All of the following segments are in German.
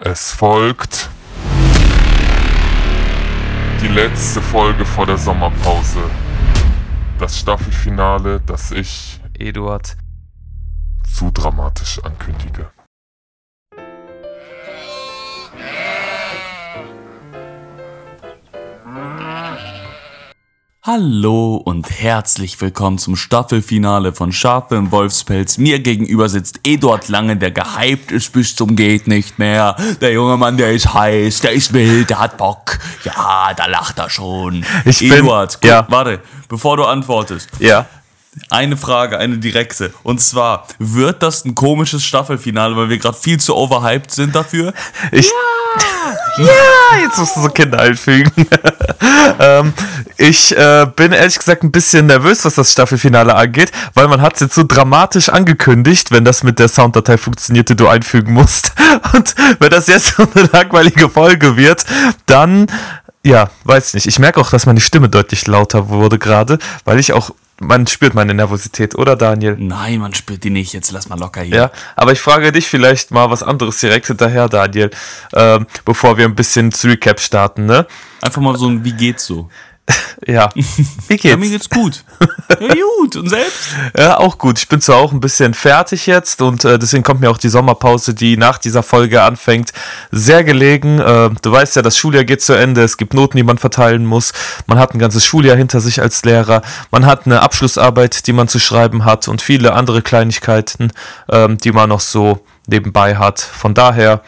Es folgt die letzte Folge vor der Sommerpause. Das Staffelfinale, das ich, Eduard, zu dramatisch ankündige. Hallo und herzlich willkommen zum Staffelfinale von Schafe im Wolfspelz. Mir gegenüber sitzt Eduard Lange, der gehypt ist bis zum geht nicht mehr. Der junge Mann, der ist heiß, der ist wild, der hat Bock. Ja, da lacht er schon. Ich bin- Eduard, guck, ja. warte, bevor du antwortest. Ja. Eine Frage, eine direkte. Und zwar, wird das ein komisches Staffelfinale, weil wir gerade viel zu overhyped sind dafür? Ich, ja! jetzt musst du so Kinder einfügen. ähm, ich äh, bin ehrlich gesagt ein bisschen nervös, was das Staffelfinale angeht, weil man hat es jetzt so dramatisch angekündigt, wenn das mit der Sounddatei funktioniert, die du einfügen musst. Und wenn das jetzt so eine langweilige Folge wird, dann, ja, weiß nicht. Ich merke auch, dass meine Stimme deutlich lauter wurde gerade, weil ich auch, man spürt meine Nervosität, oder Daniel? Nein, man spürt die nicht. Jetzt lass mal locker hier. Ja, aber ich frage dich vielleicht mal was anderes direkt hinterher, Daniel, ähm, bevor wir ein bisschen zu Recap starten, ne? Einfach mal so ein, wie geht's so? Ja. Wie Ja, mir geht's? geht's gut. Ja, gut. Und selbst? Ja, auch gut. Ich bin zwar auch ein bisschen fertig jetzt und äh, deswegen kommt mir auch die Sommerpause, die nach dieser Folge anfängt, sehr gelegen. Äh, du weißt ja, das Schuljahr geht zu Ende, es gibt Noten, die man verteilen muss. Man hat ein ganzes Schuljahr hinter sich als Lehrer. Man hat eine Abschlussarbeit, die man zu schreiben hat und viele andere Kleinigkeiten, ähm, die man noch so nebenbei hat. Von daher,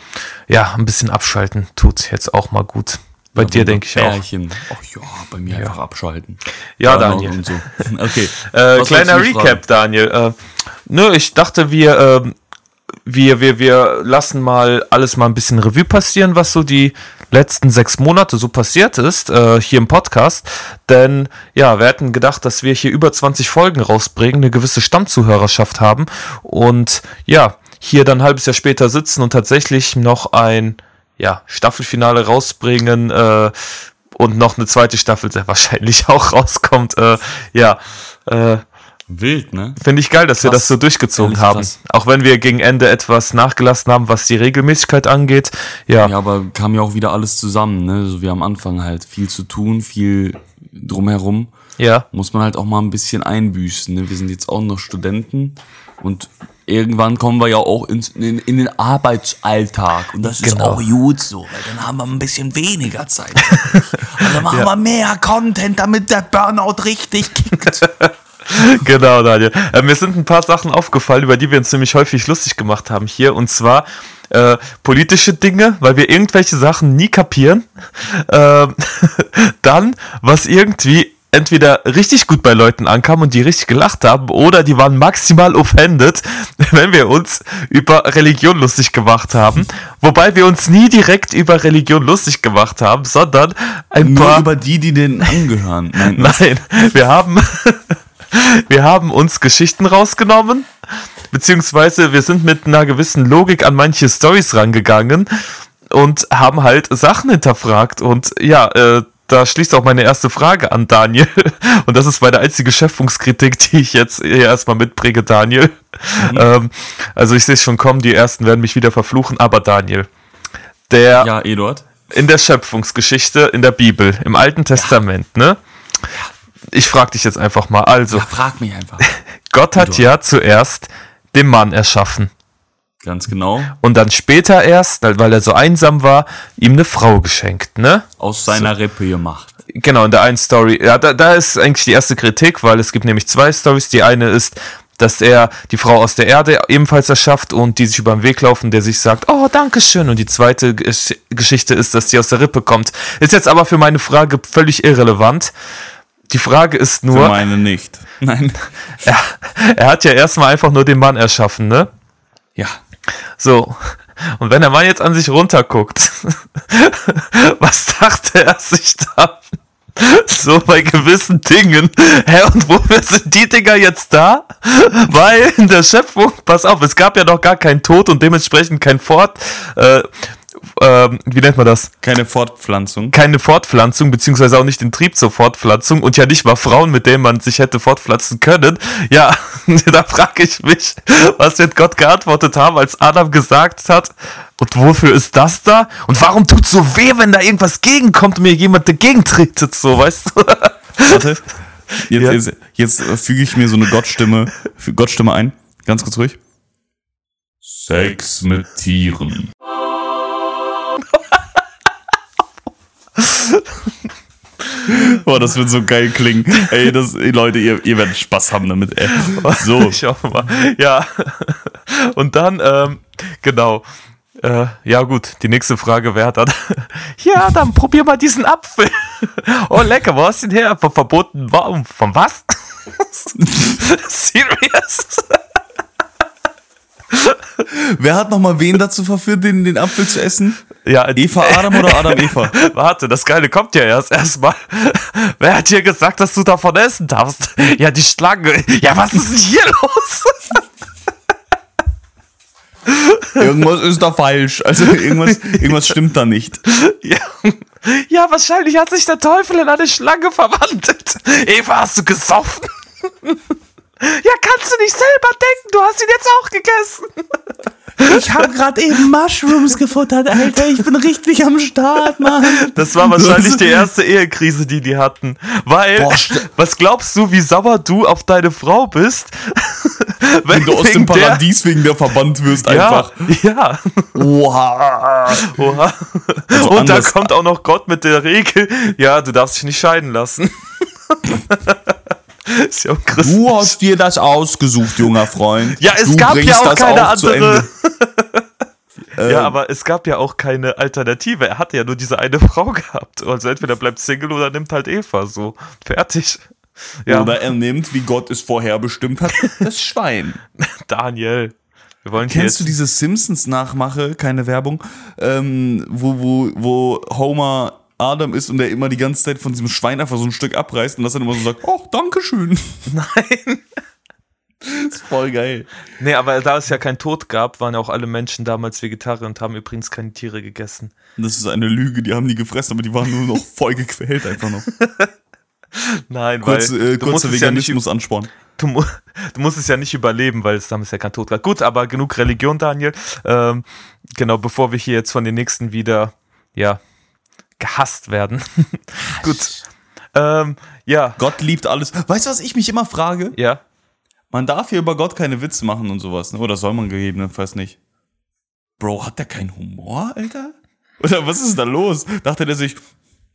ja, ein bisschen abschalten tut jetzt auch mal gut. Bei dir denke ich auch. Ach ja, bei mir einfach abschalten. Ja, Burnout Daniel. So. Okay. Äh, kleiner Recap, Daniel. Äh, nö, ich dachte, wir, ähm, wir, wir, wir lassen mal alles mal ein bisschen Revue passieren, was so die letzten sechs Monate so passiert ist, äh, hier im Podcast. Denn ja, wir hätten gedacht, dass wir hier über 20 Folgen rausbringen, eine gewisse Stammzuhörerschaft haben und ja, hier dann ein halbes Jahr später sitzen und tatsächlich noch ein ja, Staffelfinale rausbringen äh, und noch eine zweite Staffel sehr wahrscheinlich auch rauskommt. Äh, ja, äh, Wild, ne? Finde ich geil, dass wir Krass. das so durchgezogen Ehrlich haben. krass. Auch wenn wir gegen Ende etwas nachgelassen haben, was die Regelmäßigkeit angeht. Ja, Ja, aber kam ja auch wieder alles zusammen, ne? So wie am Anfang halt. Viel zu tun, viel drumherum. ja, Muss man halt auch mal ein bisschen einbüßen, ne? Wir sind jetzt auch noch Studenten und irgendwann kommen wir ja auch ins, in, in den Arbeitsalltag. Und das ist Genau. auch gut so, weil dann haben wir ein bisschen weniger Zeit. Und dann machen wir mehr Content, damit der Burnout richtig kickt. genau, Daniel. Äh, mir sind ein paar Sachen aufgefallen, über die wir uns nämlich häufig lustig gemacht haben hier. Und zwar äh, politische Dinge, weil wir irgendwelche Sachen nie kapieren. Ähm, dann, was irgendwie entweder richtig gut bei Leuten ankam und die richtig gelacht haben oder die waren maximal offended, wenn wir uns über Religion lustig gemacht haben. Wobei wir uns nie direkt über Religion lustig gemacht haben, sondern ein Nur paar... über die, die denen angehören. Nein, Nein, wir haben, wir haben uns Geschichten rausgenommen, beziehungsweise wir sind mit einer gewissen Logik an manche Stories rangegangen und haben halt Sachen hinterfragt. Und ja, äh, da schließt auch meine erste Frage an Daniel. Und das ist meine einzige Schöpfungskritik, die ich jetzt hier erstmal mitbringe, Daniel. Ähm, also ich sehe schon kommen, die ersten werden mich wieder verfluchen, aber Daniel, der Ja, Eduard. in der Schöpfungsgeschichte in der Bibel, im Alten Testament, ne? Ich frage dich jetzt einfach mal. Also, Ja, frag mich einfach. Gott hat ja zuerst den Mann erschaffen Ganz genau. und dann später erst, weil er so einsam war, ihm eine Frau geschenkt, ne? Aus seiner Rippe gemacht. Genau, in der einen Story, ja, da, da ist eigentlich die erste Kritik, weil es gibt nämlich zwei Stories. Die eine ist, dass er die Frau aus der Erde ebenfalls erschafft und die sich über den Weg laufen, der sich sagt, oh, danke schön. Und die zweite Gesch Geschichte ist, dass die aus der Rippe kommt. Ist jetzt aber für meine Frage völlig irrelevant. Die Frage ist Für nur, meine nicht. Nein. er, er hat ja erstmal einfach nur den Mann erschaffen, ne? Ja. So. Und wenn der Mann jetzt an sich runterguckt, was dachte er sich dann? So bei gewissen Dingen. Hä, und wofür sind die Dinger jetzt da? Weil in der Schöpfung, pass auf, es gab ja noch gar keinen Tod und dementsprechend kein Fort, äh, ähm, wie nennt man das? Keine Fortpflanzung. Keine Fortpflanzung, beziehungsweise auch nicht den Trieb zur Fortpflanzung und ja nicht mal Frauen, mit denen man sich hätte fortpflanzen können. Ja, da frage ich mich, was wird Gott geantwortet haben, als Adam gesagt hat, und wofür ist das da? Und warum tut so weh, wenn da irgendwas gegenkommt und mir jemand dagegen tretet, so, weißt du? Warte. Jetzt, Ja. jetzt, jetzt äh, füge ich mir so eine Gottstimme, Gottstimme ein. Ganz kurz ruhig. Sex mit Tieren. Boah, das wird so geil klingen. Ey, das, ey, Leute, ihr, ihr werdet Spaß haben damit, ey. So. Ich hoffe mal. Ja. Und dann, ähm, genau. Äh, ja, gut, die nächste Frage wäre dann, ja, dann probier mal diesen Apfel. Oh, lecker, wo hast du den her? Vom verbotenen Baum. Von was? Serious? Wer hat nochmal wen dazu verführt, den, den Apfel zu essen? Ja, Eva Adam oder Adam Eva? Warte, das Geile kommt ja erst erstmal. Wer hat dir gesagt, dass du davon essen darfst? Ja, die Schlange. Ja, was ist denn hier los? Irgendwas ist da falsch. Also irgendwas, irgendwas stimmt da nicht. Ja. ja, wahrscheinlich hat sich der Teufel in eine Schlange verwandelt. Eva, hast du gesoffen? Ja, kannst du nicht selber denken, du hast ihn jetzt auch gegessen. Ich habe gerade eben Mushrooms gefuttert, Alter. Ich bin richtig am Start, Mann. Das war wahrscheinlich die erste Ehekrise, die die hatten. Weil, Boah, was glaubst du, wie sauer du auf deine Frau bist? Wenn du aus dem Paradies wegen der verbannt wirst, Der, einfach. ja, ja. Oha. Oha. Also Und da kommt auch noch Gott mit der Regel, ja, du darfst dich nicht scheiden lassen. Ist ja. Du hast dir das ausgesucht, junger Freund. Ja, es du gab ja auch keine auch andere. Ende. Ja, aber es gab ja auch keine Alternative. Er hatte ja nur diese eine Frau gehabt. Also entweder bleibt Single oder nimmt halt Eva. So, fertig. Ja, Oder er nimmt, wie Gott es vorher bestimmt hat, das Schwein. Daniel. Wir wollen hier Kennst du jetzt, diese Simpsons-Nachmache, keine Werbung, ähm, wo, wo, wo Homer Adam ist und der immer die ganze Zeit von diesem Schwein einfach so ein Stück abreißt und das dann immer so sagt, oh, Dankeschön. Nein. Das ist voll geil. Nee, aber da es ja keinen Tod gab, waren ja auch alle Menschen damals Vegetarier und haben übrigens keine Tiere gegessen. Das ist eine Lüge, die haben die gefressen, aber die waren nur noch voll gequält einfach noch. Nein, Kurz, weil äh, kurzer es ja nicht, Veganismus ansporn. du, du musst es ja nicht überleben, weil es damals ja kein Tod gab. Gut, aber genug Religion, Daniel. Ähm, genau, bevor wir hier jetzt von den nächsten wieder, ja, gehasst werden. Gut. Ähm, ja, Gott liebt alles. Weißt du, was ich mich immer frage? ja. Man darf hier über Gott keine Witze machen und sowas, ne? Oder soll man gegebenenfalls nicht? Bro, hat der keinen Humor, Alter? Oder was ist da los? Dachte der sich,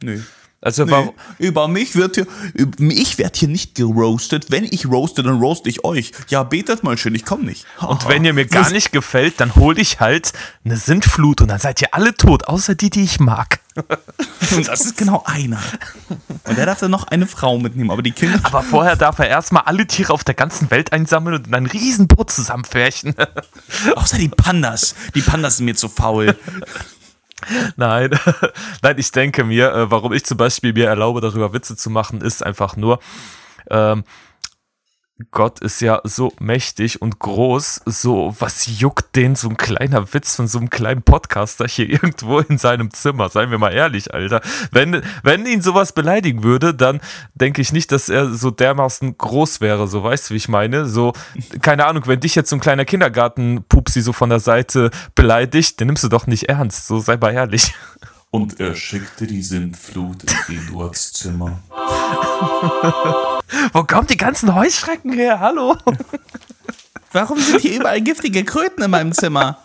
nö. Also, Nee, warum, über mich wird hier, über, ich werde hier nicht geroastet. Wenn ich roaste, dann roast ich euch. Ja, betet mal schön, ich komme nicht. Und wenn ihr mir gar nicht gefällt, dann hol ich halt eine Sintflut und dann seid ihr alle tot, außer die, die ich mag. Und das ist genau einer. Und der darf dann noch eine Frau mitnehmen, aber die Kinder. Aber vorher darf er erstmal alle Tiere auf der ganzen Welt einsammeln und in ein Riesenboot zusammenfärchen. Außer die Pandas. Die Pandas sind mir zu faul. Nein, nein, ich denke mir, äh, warum ich zum Beispiel mir erlaube, darüber Witze zu machen, ist einfach nur, ähm, Gott ist ja so mächtig und groß, so was juckt den so ein kleiner Witz von so einem kleinen Podcaster hier irgendwo in seinem Zimmer, seien wir mal ehrlich, Alter. Wenn, wenn ihn sowas beleidigen würde, dann denke ich nicht, dass er so dermaßen groß wäre, so weißt du, wie ich meine? So, keine Ahnung, wenn dich jetzt so ein kleiner Kindergarten-Pupsi so von der Seite beleidigt, den nimmst du doch nicht ernst, so sei mal ehrlich. Und er schickte die Sintflut in Eduards Zimmer. Wo kommen die ganzen Heuschrecken her? Hallo? Warum sind hier überall giftige Kröten in meinem Zimmer?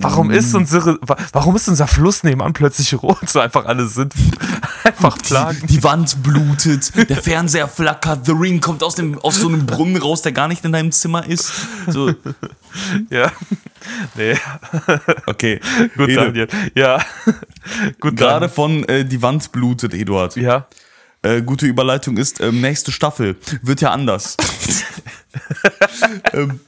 Warum ist unsere, wa- warum ist unser Fluss nebenan plötzlich rot? So einfach alle sind einfach Plagen. Die Wand blutet, der Fernseher flackert, The Ring kommt aus, dem, aus so einem Brunnen raus, der gar nicht in deinem Zimmer ist. So, Ja. Nee, okay. gut, Daniel. Ja. Gut, Gerade dann. von äh, Die Wand blutet, Eduard. Ja. Äh, gute Überleitung ist, ähm, nächste Staffel wird ja anders. ähm,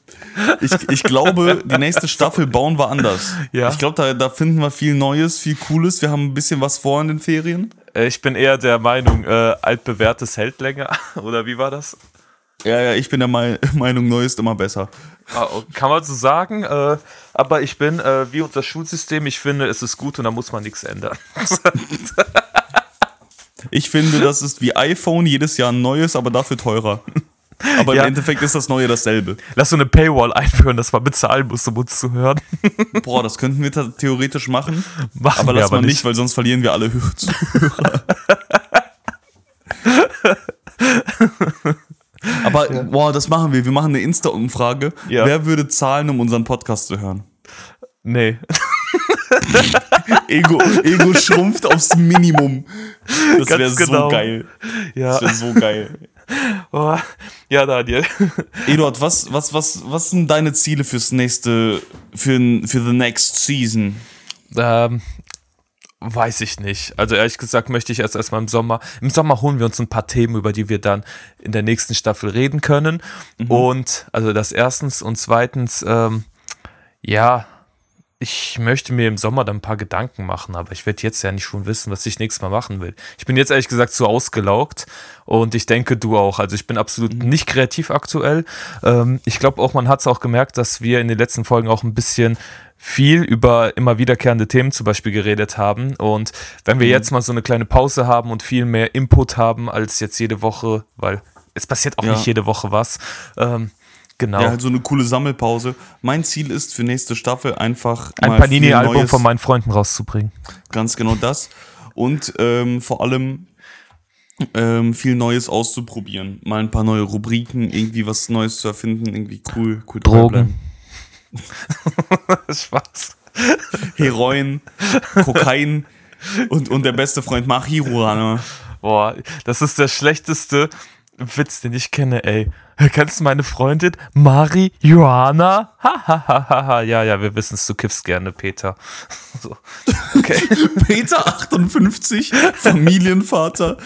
ich, ich glaube, die nächste Staffel bauen wir anders. Ja. Ich glaube, da, da finden wir viel Neues, viel Cooles. Wir haben ein bisschen was vor in den Ferien. Äh, Ich bin eher der Meinung, äh, altbewährtes hält länger. Oder wie war das? Ja, ja, ich bin der Mei- Meinung, Neues ist immer besser. Ah, Kann man so sagen, äh, aber ich bin äh, wie unser Schulsystem, ich finde, es ist gut und da muss man nichts ändern. Ich finde, das ist wie iPhone, jedes Jahr ein neues, aber dafür teurer. Aber Ja. im Endeffekt ist das neue dasselbe. Lass so eine Paywall einführen, dass man bezahlen muss, um uns zu hören. Boah, das könnten wir theoretisch machen. Machen aber lass aber mal nicht, nicht. weil sonst verlieren wir alle Hö- Zuhörer. aber boah, das machen wir. Wir machen eine Insta-Umfrage. Ja. Wer würde zahlen, um unseren Podcast zu hören? Nee. Ego, Ego schrumpft aufs Minimum. Das wäre so genau. geil. Ja, Das wäre so geil. oh, ja Daniel. Eduard, was, was, was, was sind deine Ziele fürs nächste, für, für the next season? Ähm, weiß ich nicht. Also ehrlich gesagt möchte ich erst erstmal im Sommer. Im Sommer holen wir uns ein paar Themen, über die wir dann in der nächsten Staffel reden können. Und also das erstens und zweitens, ähm, ja, ich möchte mir im Sommer dann ein paar Gedanken machen, aber ich werde jetzt ja nicht schon wissen, was ich nächstes Mal machen will. Ich bin jetzt ehrlich gesagt zu ausgelaugt und ich denke, du auch. Also ich bin absolut nicht kreativ aktuell. Ähm, ich glaube auch, man hat es auch gemerkt, dass wir in den letzten Folgen auch ein bisschen viel über immer wiederkehrende Themen zum Beispiel geredet haben. Und wenn wir jetzt mal so eine kleine Pause haben und viel mehr Input haben als jetzt jede Woche, weil es passiert auch Ja. nicht jede Woche was. Ähm, genau. Ja, halt so eine coole Sammelpause. Mein Ziel ist für nächste Staffel einfach ein Panini-Album von meinen Freunden rauszubringen. Ganz genau das. Und ähm, vor allem ähm, viel Neues auszuprobieren. Mal ein paar neue Rubriken, irgendwie was Neues zu erfinden, irgendwie cool, cool Drogen. Spaß. Heroin, Kokain und, und der beste Freund Marihuana. Boah, das ist der schlechteste Witz, den ich kenne, ey. Kennst du meine Freundin Mari Johanna? Hahaha. ja, ja, wir wissen es, du kiffst gerne, Peter. So. Okay. Peter 58, Familienvater,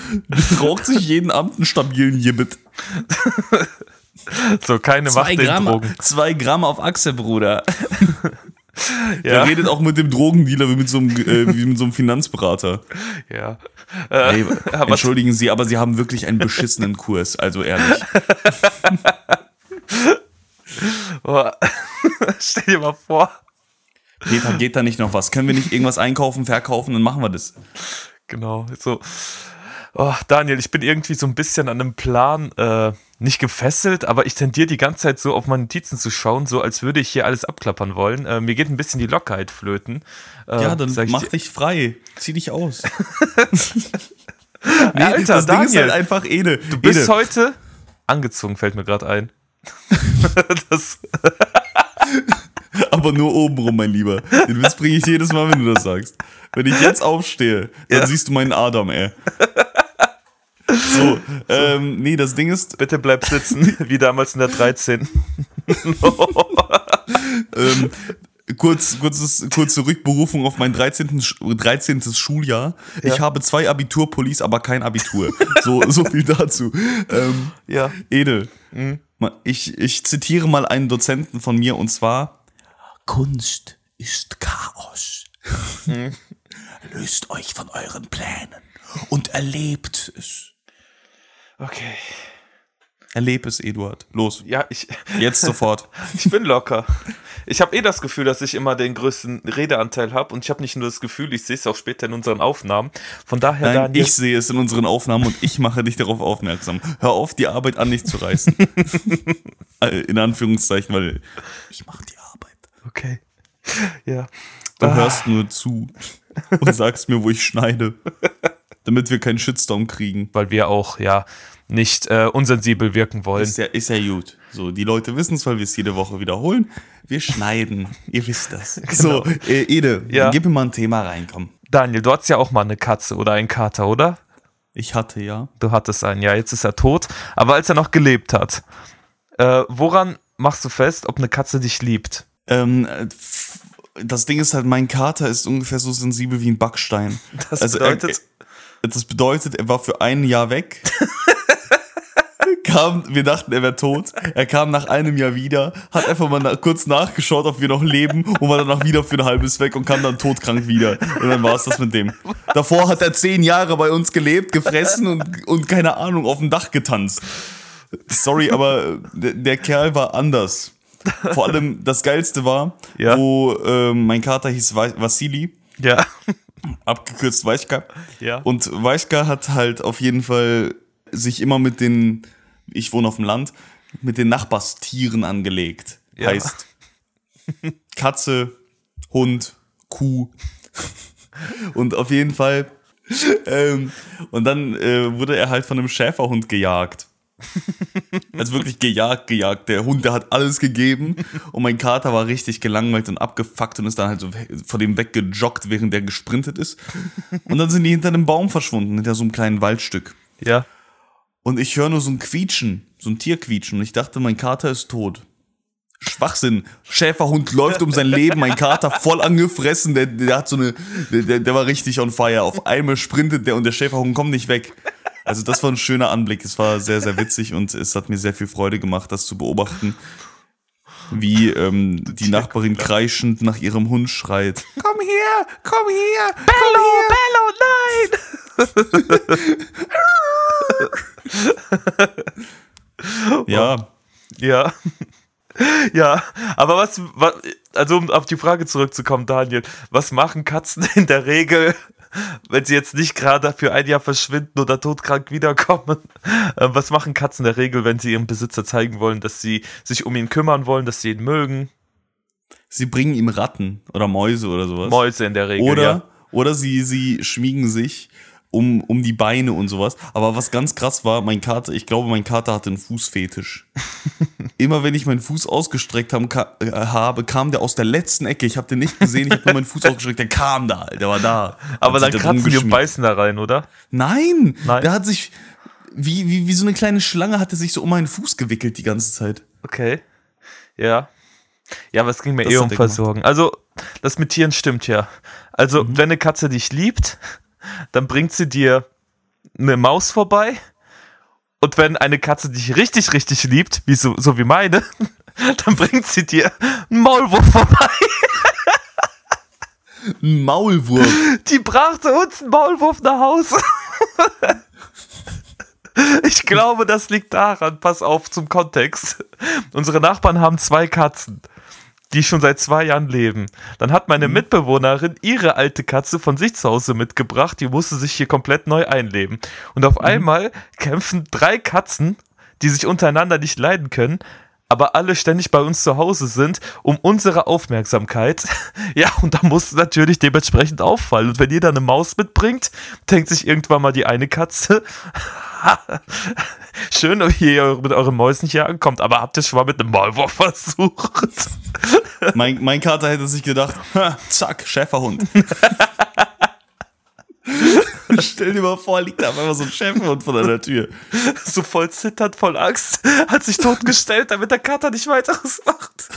raucht sich jeden Abend einen stabilen Jibbit. So, keine Macht Zwei Gramm, Drogen. zwei Gramm auf Achse, Bruder. Ja, Er redet auch mit dem Drogendealer wie mit so einem, äh, wie mit so einem Finanzberater. ja. Äh, Ey, aber entschuldigen Sie, aber Sie haben wirklich einen beschissenen Kurs, also ehrlich. Stell dir mal vor. Peter, geht da nicht noch was? Können wir nicht irgendwas einkaufen, verkaufen, dann machen wir das. Genau, so. Oh, Daniel, ich bin irgendwie so ein bisschen an einem Plan äh, nicht gefesselt, aber ich tendiere die ganze Zeit so auf meine Notizen zu schauen, so als würde ich hier alles abklappern wollen. Äh, mir geht ein bisschen die Lockerheit flöten. Äh, Ja, dann ich mach dir. dich frei. Zieh dich aus. Nee, Alter, das Ding ist Daniel, halt einfach Ede. du bist Ede. heute angezogen, fällt mir gerade ein. das, Aber nur obenrum, mein Lieber. Den Witz bringe ich jedes Mal, wenn du das sagst. Wenn ich jetzt aufstehe, dann Ja. siehst du meinen Adam, ey. So, ähm, nee, das Ding ist, bitte bleib sitzen, wie damals in der 13. ähm, kurz, kurzes, kurze Rückberufung auf mein 13. Sch- 13. Schuljahr. Ich Ja. habe zwei Abiturpullis, aber kein Abitur. So, so viel dazu. Ähm, Ja. Edel, ma- ich, ich zitiere mal einen Dozenten von mir und zwar: Kunst ist Chaos. Löst euch von euren Plänen und erlebt es. Okay. Erleb es, Eduard. Los, Ja, ich, jetzt sofort. ich bin locker. Ich habe eh das Gefühl, dass ich immer den größten Redeanteil habe und ich habe nicht nur das Gefühl, ich sehe es auch später in unseren Aufnahmen. Von daher, Nein, Daniel, ich sehe es in unseren Aufnahmen und ich mache dich darauf aufmerksam. Hör auf, die Arbeit an dich zu reißen. Äh, in Anführungszeichen, weil ich mache die Arbeit. Okay. Ja. Du Ah. hörst nur zu und sagst mir, wo ich schneide. Damit wir keinen Shitstorm kriegen. Weil wir auch, ja, nicht äh, unsensibel wirken wollen. Ist ja, ist ja gut. So, die Leute wissen es, weil wir es jede Woche wiederholen. Wir schneiden. Ihr wisst das. So, äh, Ede, Ja. gib mir mal ein Thema rein, komm. Daniel, du hattest ja auch mal eine Katze oder einen Kater, oder? Ich hatte ja. Du hattest einen, ja, jetzt ist er tot. Aber als er noch gelebt hat, äh, woran machst du fest, ob eine Katze dich liebt? Ähm, äh, das Ding ist halt, mein Kater ist ungefähr so sensibel wie ein Backstein. Das Also, bedeutet, Er, das bedeutet, er war für ein Jahr weg. kam, wir dachten, er wäre tot. Er kam nach einem Jahr wieder, hat einfach mal na, kurz nachgeschaut, ob wir noch leben und war danach wieder für ein halbes weg und kam dann todkrank wieder. Und dann war es das mit dem. Davor hat er zehn Jahre bei uns gelebt, gefressen und, und keine Ahnung, auf dem Dach getanzt. Sorry, aber der, der Kerl war anders. vor allem das Geilste war, Ja. wo ähm, mein Kater hieß Vassili, Ja. Abgekürzt Weichka. Ja. Und Weichka hat halt auf jeden Fall sich immer mit den, ich wohne auf dem Land, mit den Nachbarstieren angelegt. Ja. Heißt Katze, Hund, Kuh. Und auf jeden Fall. Ähm, und dann äh, wurde er halt von einem Schäferhund gejagt. Also wirklich gejagt, gejagt. Der Hund, der hat alles gegeben und mein Kater war richtig gelangweilt und abgefuckt und ist dann halt so vor dem weggejoggt, während der gesprintet ist. Und dann sind die hinter einem Baum verschwunden, hinter so einem kleinen Waldstück. Ja. Und ich höre nur so ein Quietschen, so ein Tierquietschen und ich dachte, mein Kater ist tot. Schwachsinn. Schäferhund läuft um sein Leben, mein Kater voll angefressen, der, der hat so eine, der, der war richtig on fire. Auf einmal sprintet der und der Schäferhund kommt nicht weg. Also das war ein schöner Anblick. Es war sehr, sehr witzig und es hat mir sehr viel Freude gemacht, das zu beobachten. Wie ähm, die Nachbarin kreischend nach ihrem Hund schreit. Komm her, komm her, komm her. Bello, nein! Ja, Ja. Ja, aber was, was, also um auf die Frage zurückzukommen, Daniel, was machen Katzen in der Regel, wenn sie jetzt nicht gerade für ein Jahr verschwinden oder todkrank wiederkommen? Äh, Was machen Katzen in der Regel, wenn sie ihrem Besitzer zeigen wollen, dass sie sich um ihn kümmern wollen, dass sie ihn mögen? sie bringen ihm Ratten oder Mäuse oder sowas. Mäuse in der Regel, Oder, ja. oder sie, sie schmiegen sich um, um die Beine und sowas. Aber was ganz krass war, mein Kater, ich glaube, mein Kater hatte einen Fußfetisch. Immer wenn ich meinen Fuß ausgestreckt haben, ka äh, habe, kam der aus der letzten Ecke. Ich habe den nicht gesehen, ich habe nur meinen Fuß ausgestreckt, der kam da, der war da. Aber dann kratzen die und beißen da rein, oder? Nein, Nein. der hat sich, wie, wie, wie so eine kleine Schlange hat er sich so um meinen Fuß gewickelt die ganze Zeit. Okay. Ja. Ja, aber es ging mir Das eh um er gemacht. Versorgen. Also, das mit Tieren stimmt ja. Also, Mhm. wenn eine Katze dich liebt, dann bringt sie dir eine Maus vorbei. Und wenn eine Katze dich richtig, richtig liebt, wie so, so wie meine, dann bringt sie dir einen Maulwurf vorbei. Ein Maulwurf. Die brachte uns einen Maulwurf nach Hause. Ich glaube, das liegt daran, pass auf zum Kontext. Unsere Nachbarn haben zwei Katzen, die schon seit zwei Jahren leben. Dann hat meine Mitbewohnerin ihre alte Katze von sich zu Hause mitgebracht, die musste sich hier komplett neu einleben. Und auf einmal kämpfen drei Katzen, die sich untereinander nicht leiden können, aber alle ständig bei uns zu Hause sind, um unsere Aufmerksamkeit. Ja, und da muss natürlich dementsprechend auffallen. Und wenn ihr dann eine Maus mitbringt, denkt sich irgendwann mal die eine Katze, schön, wie ihr mit euren Mäusen hier ankommt, aber habt ihr schon mal mit einem Maulwurf versucht? Mein, mein Kater hätte sich gedacht, zack, Schäferhund. Stell dir mal vor, liegt da einmal so ein Schäferhund vor deiner Tür. so voll zitternd, voll Angst, hat sich totgestellt, damit der Kater nicht weiteres macht.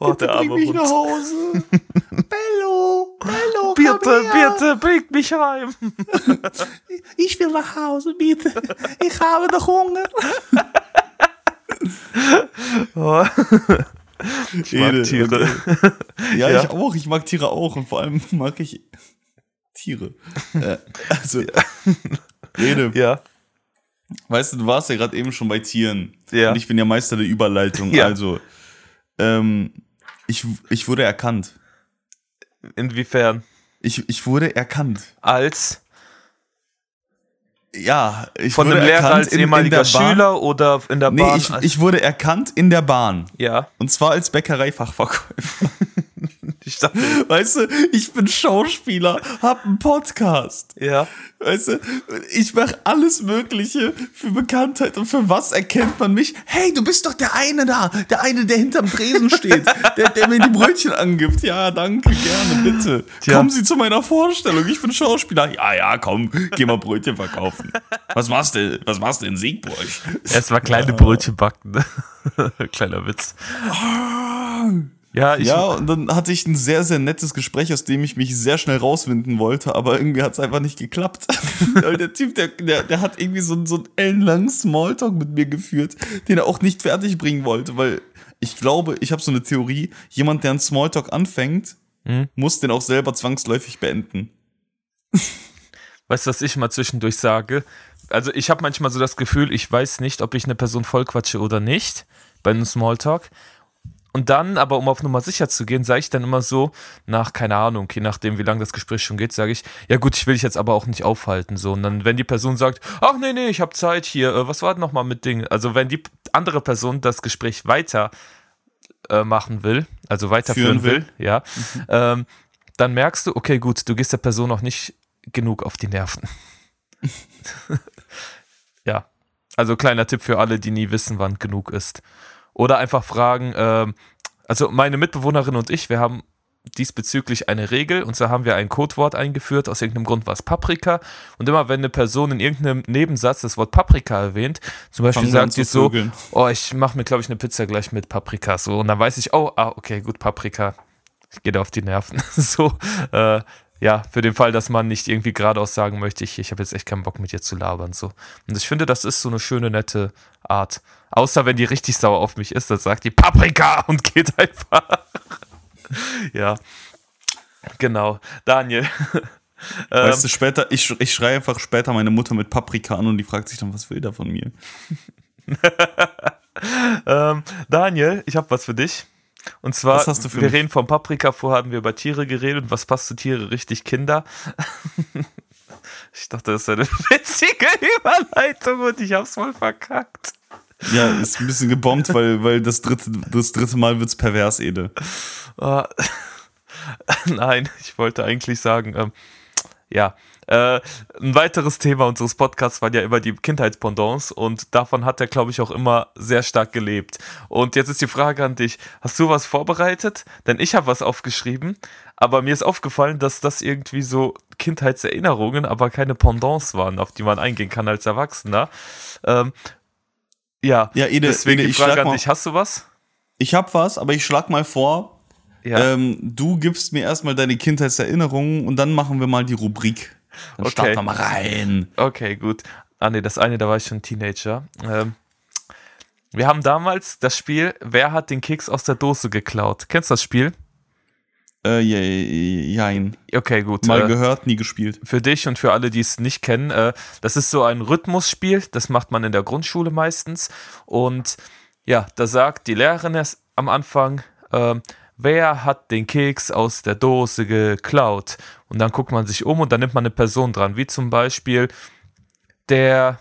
Oh, der arme Bring mich nach Hund. Hause. Bello, Bello, Bitte, komm her. bitte, bringt mich heim. Ich will nach Hause, bitte. Ich habe doch Hunger. Oh. Ich mag Ede, Tiere. Ja, Ja. ich auch. Ich mag Tiere auch. Und vor allem mag ich Tiere. Äh, also, Rede. Ja. Weißt du, du warst ja gerade eben schon bei Tieren. Ja. Und ich bin ja Meister der Überleitung. Ja. Also, ähm, ich, ich wurde erkannt. Inwiefern? Ich, ich wurde erkannt. Als Ja, ich von wurde einem Lehrer erkannt als ehemaliger Schüler oder in der Nee, Bahn? ich, als, ich wurde erkannt in der Bahn. ja, Und zwar als Bäckereifachverkäufer. ich dachte, Weißt du, ich bin Schauspieler, hab einen Podcast. ja. Weißt du, ich mache alles Mögliche für Bekanntheit und für was erkennt man mich? Hey, du bist doch der eine da, der eine, der hinterm Tresen steht, der, der mir die Brötchen angibt. Ja, danke, gerne, bitte. Tja. Kommen Sie zu meiner Vorstellung, ich bin Schauspieler. Ja, ja, komm, geh mal Brötchen verkaufen. Was machst du, was machst du in Siegburg? Erstmal kleine Brötchen backen. ne? Kleiner Witz. Ja, ich, Ja, und dann hatte ich ein sehr, sehr nettes Gespräch, aus dem ich mich sehr schnell rauswinden wollte, aber irgendwie hat es einfach nicht geklappt. Weil der Typ, der, der, der hat irgendwie so, einen- so einen ellenlangen Smalltalk mit mir geführt, den er auch nicht fertig bringen wollte, weil ich glaube, ich habe so eine Theorie, jemand, der einen Smalltalk anfängt, Hm? muss den auch selber zwangsläufig beenden. weißt du, was ich mal zwischendurch sage? Also ich habe manchmal so das Gefühl, ich weiß nicht, ob ich eine Person vollquatsche oder nicht. bei einem Smalltalk. Und dann, aber um auf Nummer sicher zu gehen, sage ich dann immer so, nach, keine Ahnung, je nachdem, wie lange das Gespräch schon geht, sage ich, ja gut, ich will dich jetzt aber auch nicht aufhalten. So. Und dann, wenn die Person sagt, ach nee, nee, ich habe Zeit hier, äh, was war denn nochmal mit Ding? Also wenn die andere Person das Gespräch weiter äh, machen will, also weiterführen will, will, ja, mhm. ähm, dann merkst du, okay, gut, du gehst der Person noch nicht genug auf die Nerven. ja. Also kleiner Tipp für alle, die nie wissen, wann genug ist. Oder einfach fragen, äh, also meine Mitbewohnerin und ich, wir haben diesbezüglich eine Regel. Und zwar haben wir ein Codewort eingeführt, aus irgendeinem Grund war es Paprika. Und immer wenn eine Person in irgendeinem Nebensatz das Wort Paprika erwähnt, zum Beispiel sagt sie so, oh, ich mache mir glaube ich eine Pizza gleich mit Paprika so. Und dann weiß ich, oh, ah, okay, gut, Paprika, geht auf die Nerven, so, äh, ja, für den Fall, dass man nicht irgendwie geradeaus sagen möchte, ich, ich habe jetzt echt keinen Bock mit dir zu labern. So. Und ich finde, das ist so eine schöne, nette Art. Außer wenn die richtig sauer auf mich ist, dann sagt die Paprika und geht einfach. ja. Genau. Daniel. Weißt du, ähm, später, ich, ich schreie einfach später meine Mutter mit Paprika an und die fragt sich dann, was will der von mir? ähm, Daniel, ich habe was für dich. Und zwar, wir mich? reden vom Paprika, vorher haben wir über Tiere geredet. Und was passt zu Tiere? Richtig Kinder. ich dachte, das ist eine witzige Überleitung und ich hab's voll verkackt. Ja, ist ein bisschen gebombt, weil, weil das, dritte, das dritte Mal wird's pervers, Ede. Uh, nein, ich wollte eigentlich sagen, ähm, ja, äh, ein weiteres Thema unseres Podcasts waren ja immer die Kindheitspendants und davon hat er, glaube ich, auch immer sehr stark gelebt. Und jetzt ist die Frage an dich: Hast du was vorbereitet? Denn ich habe was aufgeschrieben, aber mir ist aufgefallen, dass das irgendwie so Kindheitserinnerungen, aber keine Pendants waren, auf die man eingehen kann als Erwachsener. Ähm, ja, ja Ede, deswegen Ede, die Frage an dich: Hast du was? Ich habe was, aber ich schlag mal vor. Ja. Ähm, du gibst mir erstmal deine Kindheitserinnerungen und dann machen wir mal die Rubrik. Dann okay. starten wir mal rein. Okay, gut. Ah ne, das eine, da war ich schon Teenager. Ähm, wir haben damals das Spiel Wer hat den Keks aus der Dose geklaut? Kennst du das Spiel? Äh, jein. Okay, gut. Mal äh, gehört, nie gespielt. Für dich und für alle, die es nicht kennen, äh, das ist so ein Rhythmusspiel, das macht man in der Grundschule meistens. Und ja, da sagt die Lehrerin erst am Anfang, äh, wer hat den Keks aus der Dose geklaut? Und dann guckt man sich um und dann nimmt man eine Person dran, wie zum Beispiel der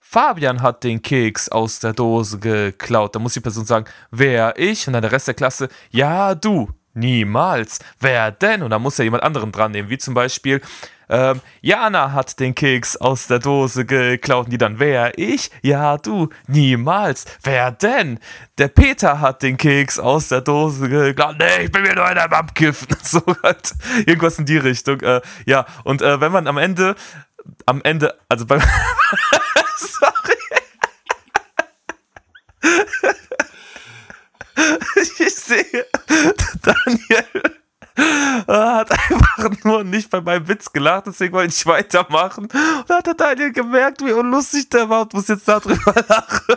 Fabian hat den Keks aus der Dose geklaut. Da muss die Person sagen, wer ich? Und dann der Rest der Klasse, ja, du. Niemals. Wer denn? Und dann muss er jemand anderen dran nehmen, wie zum Beispiel ähm, Jana hat den Keks aus der Dose geklaut und die dann, wer? Ich? Ja, du. Niemals. Wer denn? Der Peter hat den Keks aus der Dose geklaut. Nee, ich bin mir nur in der Abkiffen. So halt. Irgendwas in die Richtung. Äh, ja, und äh, wenn man am Ende, am Ende, also beim. Sorry. ich sehe Daniel hat einfach nur nicht bei meinem Witz gelacht, deswegen wollte ich weitermachen. Und dann hat der Daniel gemerkt, wie unlustig der war und muss jetzt darüber lachen.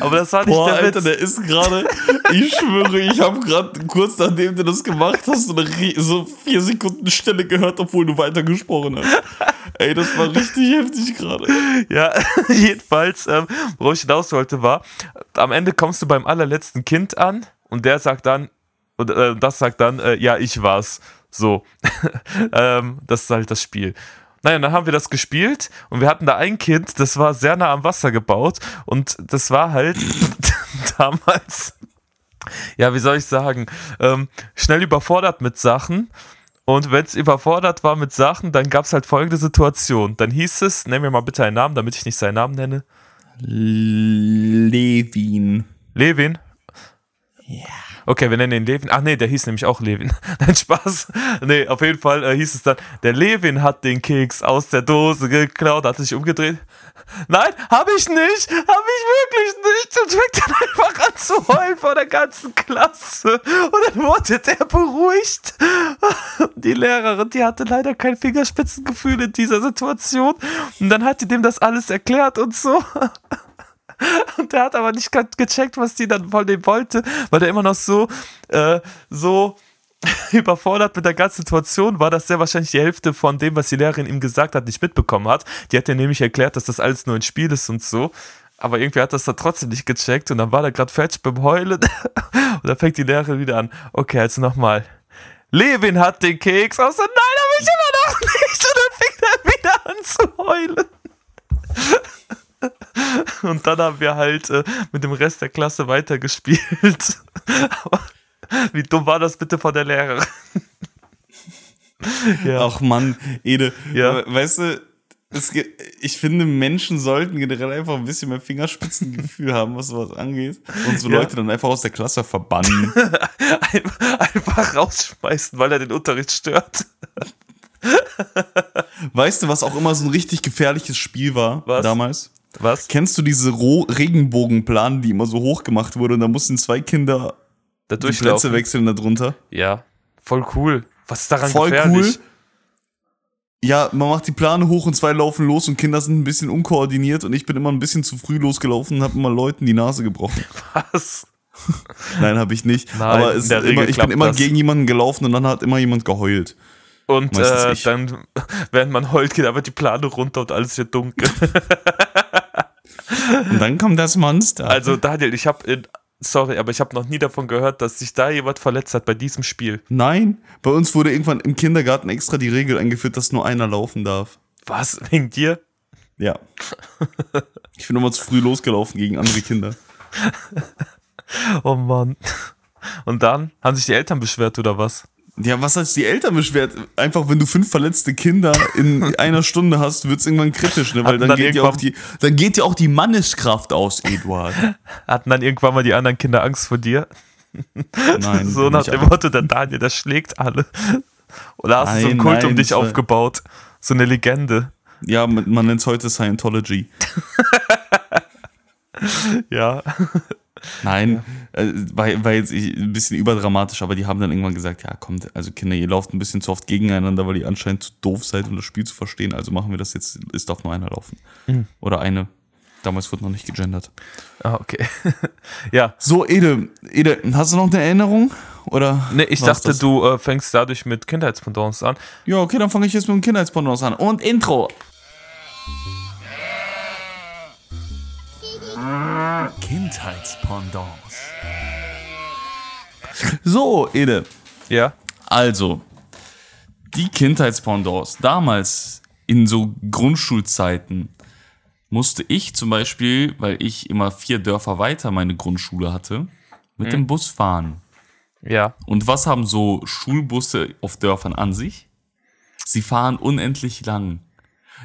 Aber das war nicht Boah, der Alter, Witz. der ist gerade, ich schwöre, ich habe gerade kurz nachdem du das gemacht hast, so, eine, so vier Sekunden Stille gehört, obwohl du weitergesprochen hast. Ey, das war richtig heftig gerade. Ja, jedenfalls, ähm, worauf ich hinaus wollte, war, am Ende kommst du beim allerletzten Kind an und der sagt dann, und äh, das sagt dann, äh, ja, ich war's. So. ähm, das ist halt das Spiel. Naja, dann haben wir das gespielt und wir hatten da ein Kind, das war sehr nah am Wasser gebaut und das war halt damals, ja, wie soll ich sagen, ähm, schnell überfordert mit Sachen. Und wenn es überfordert war mit Sachen, dann gab es halt folgende Situation. Dann hieß es, nenn mir mal bitte einen Namen, damit ich nicht seinen Namen nenne. Levin. Levin? Ja. Okay, wir nennen ihn Levin. Ach nee, der hieß nämlich auch Levin. Nein, Spaß. Nee, auf jeden Fall äh, hieß es dann, der Levin hat den Keks aus der Dose geklaut, hat sich umgedreht. Nein, hab ich nicht, hab ich wirklich nicht. Und fängt dann einfach an zu heulen vor der ganzen Klasse. Und dann wurde der beruhigt. Die Lehrerin, die hatte leider kein Fingerspitzengefühl in dieser Situation. Und dann hat die dem das alles erklärt und so. Und der hat aber nicht gecheckt, was die dann von dem wollte, weil der immer noch so, äh, so überfordert mit der ganzen Situation war, dass er wahrscheinlich die Hälfte von dem, was die Lehrerin ihm gesagt hat, nicht mitbekommen hat. Die hat ja nämlich erklärt, dass das alles nur ein Spiel ist und so. aber irgendwie hat das da trotzdem nicht gecheckt und dann war er gerade fertig beim Heulen und dann fängt die Lehrerin wieder an. Okay, also nochmal. Levin hat den Keks aus nein, hab ich immer noch nicht. Und dann fängt er wieder an zu heulen. Und dann haben wir halt äh, mit dem Rest der Klasse weitergespielt. Aber wie dumm war das bitte von der Lehrerin? ja. Ach Mann, Ede, Ja. weißt du, es, ich finde, Menschen sollten generell einfach ein bisschen mehr Fingerspitzengefühl haben, was sowas angeht. Und so Ja. Leute dann einfach aus der Klasse verbannen. Ein- Einfach rausschmeißen, weil er den Unterricht stört. weißt du, was auch immer so ein richtig gefährliches Spiel war Was? damals? Was? Kennst du diese Ro Regenbogenplan, die immer so hoch gemacht wurde und da mussten zwei Kinder Da die Plätze wechseln darunter? Ja, voll cool. Was ist daran Voll gefährlich? cool. Ja, man macht die Plane hoch und zwei laufen los und Kinder sind ein bisschen unkoordiniert und ich bin immer ein bisschen zu früh losgelaufen und habe immer Leuten die Nase gebrochen. Was? Nein, habe ich nicht. Nein, Aber immer, ich bin immer das. gegen jemanden gelaufen und dann hat immer jemand geheult. Und äh, dann, während man heult, geht aber die Plane runter und alles wird dunkel. Und dann kommt das Monster. Also Daniel, ich habe, sorry, aber ich habe noch nie davon gehört, dass sich da jemand verletzt hat bei diesem Spiel. Nein, bei uns wurde irgendwann im Kindergarten extra die Regel eingeführt, dass nur einer laufen darf. Was? Wegen dir? Ja. Ich bin immer zu früh losgelaufen gegen andere Kinder. Oh Mann. Und dann haben sich die Eltern beschwert oder was? Ja, was heißt die Eltern beschwert? Einfach, wenn du fünf verletzte Kinder in einer Stunde hast, wird's irgendwann kritisch, ne? Weil dann, dann geht ja auch die, dann geht ja auch die Manneskraft aus, Eduard. Hatten dann irgendwann mal die anderen Kinder Angst vor dir? Nein. so nach dem. Motto, der Daniel, der schlägt alle. Oder hast du so einen Nein, Kult um nein, dich das war- aufgebaut? So eine Legende. Ja, man man nennt's heute Scientology. Ja. Nein, äh, war, war jetzt ein bisschen überdramatisch, aber die haben dann irgendwann gesagt, ja, kommt, also Kinder, ihr lauft ein bisschen zu oft gegeneinander, weil ihr anscheinend zu doof seid, um das Spiel zu verstehen, also machen wir das jetzt, es darf nur einer laufen. Mhm. Oder eine. Damals wurde noch nicht gegendert. Ah, okay. ja. So, Ede, Ede, hast du noch eine Erinnerung? Oder? Nee, ich dachte, du äh, fängst dadurch mit Kindheitspendants an. Ja, okay, dann fange ich jetzt mit dem Kindheitspendant an. Und Intro. Kindheitspendants. So, Ede. Ja. Also, die Kindheitspendants. Damals, in so Grundschulzeiten, musste ich zum Beispiel, weil ich immer vier Dörfer weiter meine Grundschule hatte, mit dem Bus fahren. Ja. Und was haben so Schulbusse auf Dörfern an sich? Sie fahren unendlich lang.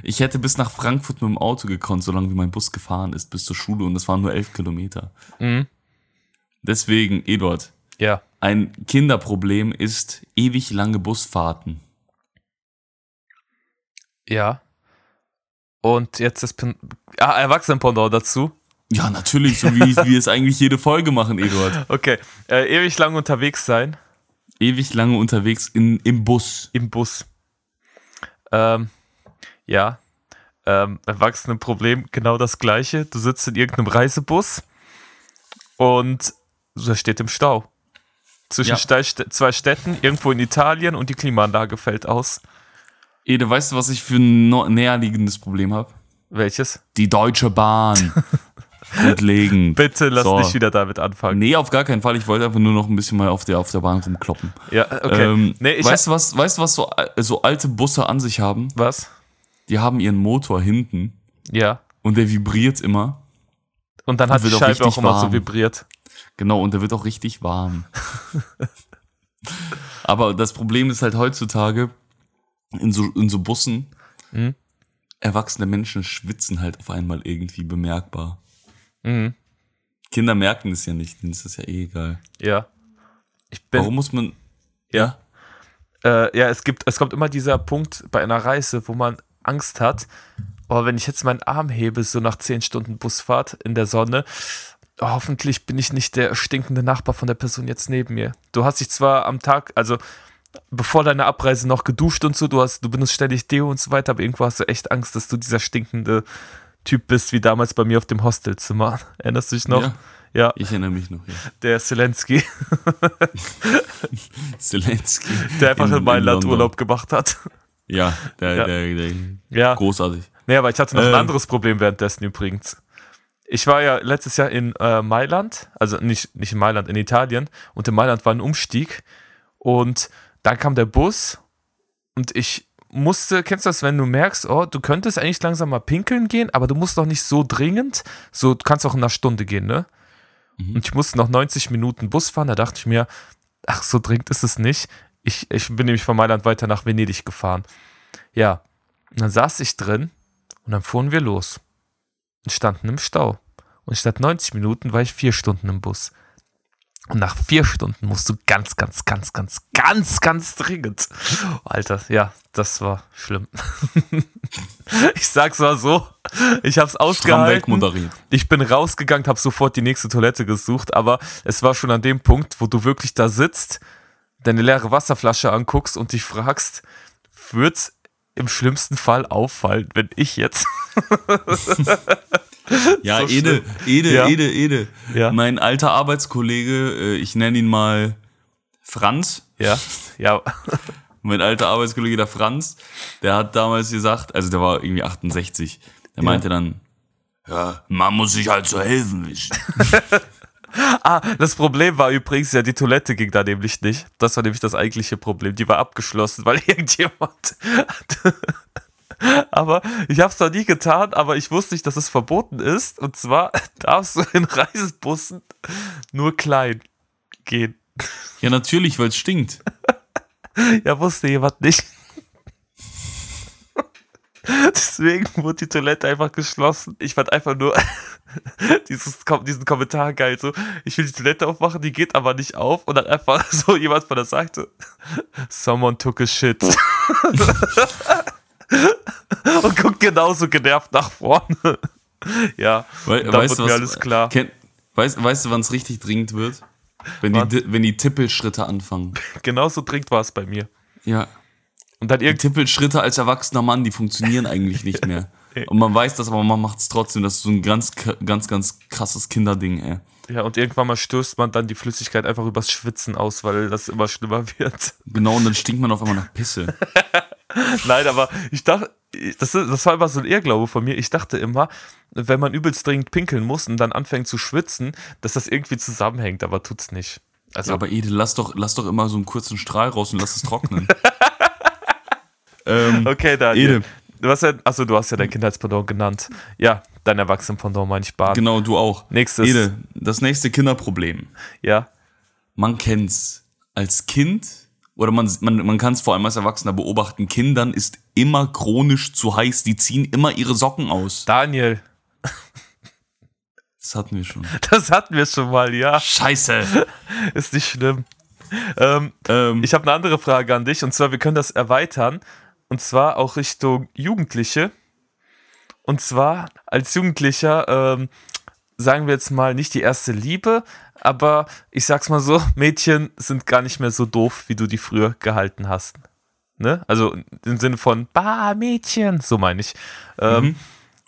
Ich hätte bis nach Frankfurt mit dem Auto gekonnt, solange wie mein Bus gefahren ist, bis zur Schule. Und das waren nur elf Kilometer. Deswegen, Eduard, Ja. ein Kinderproblem ist ewig lange Busfahrten. Ja. Und jetzt das ah, Erwachsenenpendant dazu. Ja, natürlich, so wie wir es eigentlich jede Folge machen, Eduard. Okay. Äh, ewig lang unterwegs sein Ewig lange unterwegs in, im Bus. im Bus. Ähm, ja. Ähm, Erwachsenenproblem, genau das gleiche. Du sitzt in irgendeinem Reisebus und der steht im Stau. Zwischen Ja. Zwei Städten, irgendwo in Italien und die Klimaanlage fällt aus. Ede, weißt du, was ich für ein näherliegendes Problem habe? Welches? Die Deutsche Bahn. Grundlegend. Bitte lass So. nicht wieder damit anfangen. Nee, auf gar keinen Fall. Ich wollte einfach nur noch ein bisschen mal auf der, auf der Bahn rumkloppen. Ja, okay. Ähm, nee, ich weißt, du was, weißt du, was so, al- so alte Busse an sich haben? was? Die haben ihren Motor hinten Ja. und der vibriert immer. Und dann hat wird die auch Scheibe richtig auch immer so warm. vibriert. Genau, und der wird auch richtig warm. Aber das Problem ist halt heutzutage, in so, in so Bussen, Mhm. erwachsene Menschen schwitzen halt auf einmal irgendwie bemerkbar. Mhm. Kinder merken das ja nicht, denen ist das ja eh egal. Ja. Bin. Warum muss man. Ja. Äh, ja, es gibt, es kommt immer dieser Punkt bei einer Reise, wo man Angst hat. Oh, wenn ich jetzt meinen Arm hebe, so nach 10 Stunden Busfahrt in der Sonne, oh, hoffentlich bin ich nicht der stinkende Nachbar von der Person jetzt neben mir. Du hast dich zwar am Tag, also bevor deine Abreise noch geduscht und so, du hast, du benutzt ständig Deo und so weiter, aber irgendwo hast du echt Angst, dass du dieser stinkende Typ bist, wie damals bei mir auf dem Hostelzimmer. Erinnerst du dich noch? Ja. Ja, Ich erinnere mich noch, ja. der Zelensky, Zelensky. der einfach in, In- Mailand. Urlaub gemacht hat. Ja, der, Ja. der, der Ja. großartig. Nee, aber ich hatte noch ein Ähm. anderes Problem währenddessen übrigens. ich war ja letztes Jahr in äh, Mailand, also nicht, nicht in Mailand, in Italien. Und in Mailand war ein Umstieg. Und dann kam der Bus und ich musste, kennst du das, wenn du merkst, oh, du könntest eigentlich langsam mal pinkeln gehen, aber du musst doch nicht so dringend. So, du kannst auch in einer Stunde gehen, ne? Mhm. Und ich musste noch 90 Minuten Bus fahren, da dachte ich mir, ach, so dringend ist es nicht. Ich, ich bin nämlich von Mailand weiter nach Venedig gefahren. Ja, und dann saß ich drin und dann fuhren wir los und standen im Stau. Und statt 90 Minuten war ich vier Stunden im Bus. Und nach vier Stunden musst du ganz, ganz, ganz, ganz, ganz, ganz dringend. Alter, ja, das war schlimm. ich sag's mal so, ich hab's ausgehalten. Ich bin rausgegangen, hab sofort die nächste Toilette gesucht, aber es war schon an dem Punkt, wo du wirklich da sitzt, deine leere Wasserflasche anguckst und dich fragst, wird's im schlimmsten Fall auffallen, wenn ich jetzt Ja, so Ede, Ede, ja. Ede, Ede. Ja. Mein alter Arbeitskollege, äh, ich nenne ihn mal Franz. Ja, ja. mein alter Arbeitskollege, der Franz, der hat damals gesagt, also der war irgendwie 68, der meinte dann, ja, man muss sich halt so helfen wissen. ah, das Problem war übrigens ja, die Toilette ging da nämlich nicht. Das war nämlich das eigentliche Problem. Die war abgeschlossen, weil irgendjemand aber ich habe es noch nie getan, aber ich wusste nicht, dass es verboten ist. Und zwar darfst du in Reisebussen nur klein gehen. Ja, natürlich, weil es stinkt. ja, wusste jemand nicht. Deswegen wurde die Toilette einfach geschlossen. Ich fand einfach nur dieses, diesen Kommentar geil. So, ich will die Toilette aufmachen, die geht aber nicht auf. Und dann einfach so jemand von der Seite: Someone took a shit. und guckt genauso genervt nach vorne. ja, We da weißt wird mir alles klar. Kenn, weißt, weißt du, wann es richtig dringend wird? Wenn die, wenn die Tippelschritte anfangen. Genauso dringend war es bei mir. Ja. Und dann die Tippelschritte als erwachsener Mann, die funktionieren eigentlich nicht mehr. Und man weiß das, aber man macht es trotzdem. Das ist so ein ganz, ganz, ganz krasses Kinderding, ey. Ja, und irgendwann mal stößt man dann die Flüssigkeit einfach übers Schwitzen aus, weil das immer schlimmer wird. Genau, und dann stinkt man auf einmal nach Pisse. Nein, aber ich dachte, das, das war immer so ein Irrglaube von mir. Ich dachte immer, wenn man übelst dringend pinkeln muss und dann anfängt zu schwitzen, dass das irgendwie zusammenhängt, aber tut's nicht. Also, ja, aber Ede, lass doch, lass doch immer so einen kurzen Strahl raus und lass es trocknen. ähm, okay, Daniel. Ede. Du hast ja, achso, du hast ja dein Kindheitspendant genannt. Ja, dein Erwachsenenpendant meine ich Bahn. Genau, du auch. Nächstes. Ede, das nächste Kinderproblem. Ja. Man kennt's. Als Kind oder man, man, man kann es vor allem als Erwachsener beobachten, Kindern ist immer chronisch zu heiß, die ziehen immer ihre Socken aus. Daniel. Das hatten wir schon. Das hatten wir schon mal, ja. Scheiße. Ist nicht schlimm. Ähm, ähm, ich habe eine andere Frage an dich und zwar, wir können das erweitern und zwar auch Richtung Jugendliche. Und zwar als Jugendlicher, ähm, sagen wir jetzt mal, nicht die erste Liebe, aber ich sag's mal so, Mädchen sind gar nicht mehr so doof, wie du die früher gehalten hast. Ne? Also im Sinne von, bah, Mädchen, so meine ich. Ähm, mhm.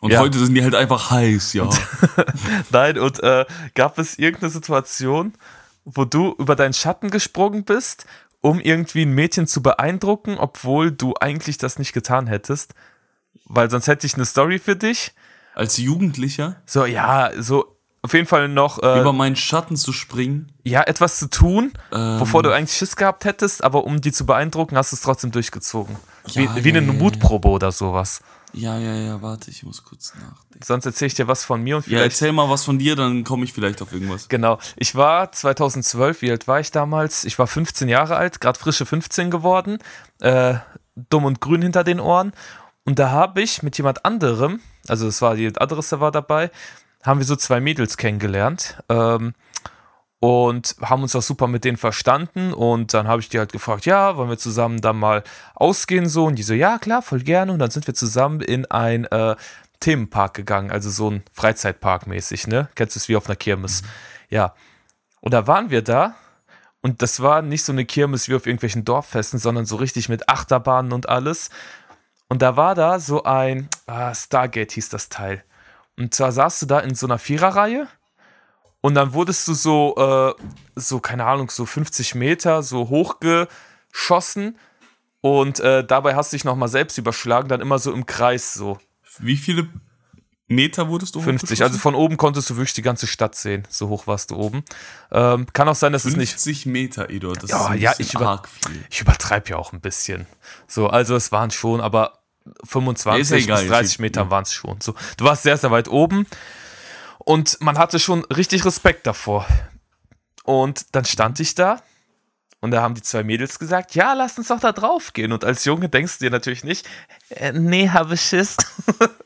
Und ja. heute sind die halt einfach heiß, ja. Nein, und äh, gab es irgendeine Situation, wo du über deinen Schatten gesprungen bist, um irgendwie ein Mädchen zu beeindrucken, obwohl du eigentlich das nicht getan hättest? Weil sonst hätte ich eine Story für dich. Als Jugendlicher? So, ja, so auf jeden Fall noch. Äh, Über meinen Schatten zu springen. Ja, etwas zu tun, ähm, wovor du eigentlich Schiss gehabt hättest, aber um die zu beeindrucken, hast du es trotzdem durchgezogen. Ja, wie, wie eine Mutprobe oder sowas. Ja, ja, ja, warte, ich muss kurz nachdenken. Sonst erzähle ich dir was von mir und vielleicht. Ja, erzähl mal was von dir, dann komme ich vielleicht auf irgendwas. Genau. Ich war 2012, wie alt war ich damals? Ich war 15 Jahre alt, gerade frische 15 geworden, äh, dumm und grün hinter den Ohren. Und da habe ich mit jemand anderem, also es war jemand anderes, der war dabei, haben wir so zwei Mädels kennengelernt ähm, und haben uns auch super mit denen verstanden. Und dann habe ich die halt gefragt, ja, wollen wir zusammen dann mal ausgehen so? Und die so, ja, klar, voll gerne. Und dann sind wir zusammen in ein äh, Themenpark gegangen, also so ein Freizeitpark mäßig, ne? Kennst du es wie auf einer Kirmes? Mhm. Ja. Und da waren wir da und das war nicht so eine Kirmes wie auf irgendwelchen Dorffesten, sondern so richtig mit Achterbahnen und alles. Und da war da so ein, ah, Stargate hieß das Teil. Und zwar saßt du da in so einer Viererreihe und dann wurdest du so, äh, so, keine Ahnung, so 50 Meter so hochgeschossen und äh, dabei hast du dich nochmal selbst überschlagen, dann immer so im Kreis so. Wie viele Meter wurdest du 50. Also von oben konntest du wirklich die ganze Stadt sehen. So hoch warst du oben. Ähm, kann auch sein, dass es nicht. 50 Meter, Edo. Das Ja, ist ja, ich über- arg viel. Ich übertreibe ja auch ein bisschen. So, also es waren schon, aber 25 Ist ja egal, bis 30 ich- Meter waren es schon. So, du warst sehr, sehr weit oben und man hatte schon richtig Respekt davor. Und dann stand ich da und da haben die zwei Mädels gesagt, ja, lass uns doch da drauf gehen. Und als Junge denkst du dir natürlich nicht, äh, nee, habe Schiss.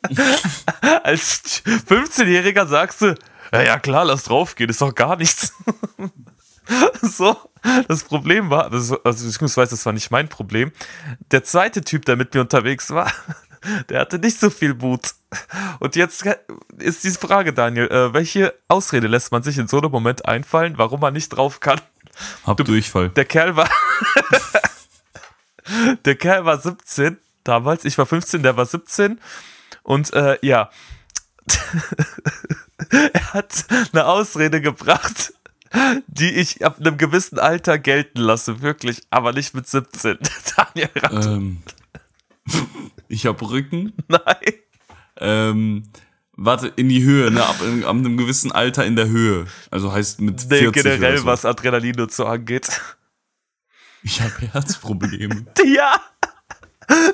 als 15-Jähriger sagst du, ja, ja klar, lass drauf gehen, ist doch gar nichts. so, das Problem war, also beziehungsweise das war nicht mein Problem. Der zweite Typ, der mit mir unterwegs war, der hatte nicht so viel Mut. Und jetzt ist diese Frage, Daniel, äh, welche Ausrede lässt man sich in so einem Moment einfallen, warum man nicht drauf kann? Hab Durchfall. Der Kerl war. der Kerl war 17 damals, ich war 15, der war 17. Und äh, ja. er hat eine Ausrede gebracht, die ich ab einem gewissen Alter gelten lasse, wirklich, aber nicht mit 17. Daniel Rath, Ähm, ich hab Rücken. nein. Ähm, warte, in die Höhe, ne? Ab, ab einem gewissen Alter in der Höhe. Also heißt mit Nee, 40 generell, so. was Adrenalin und so angeht. Ich habe Herzprobleme. Ja.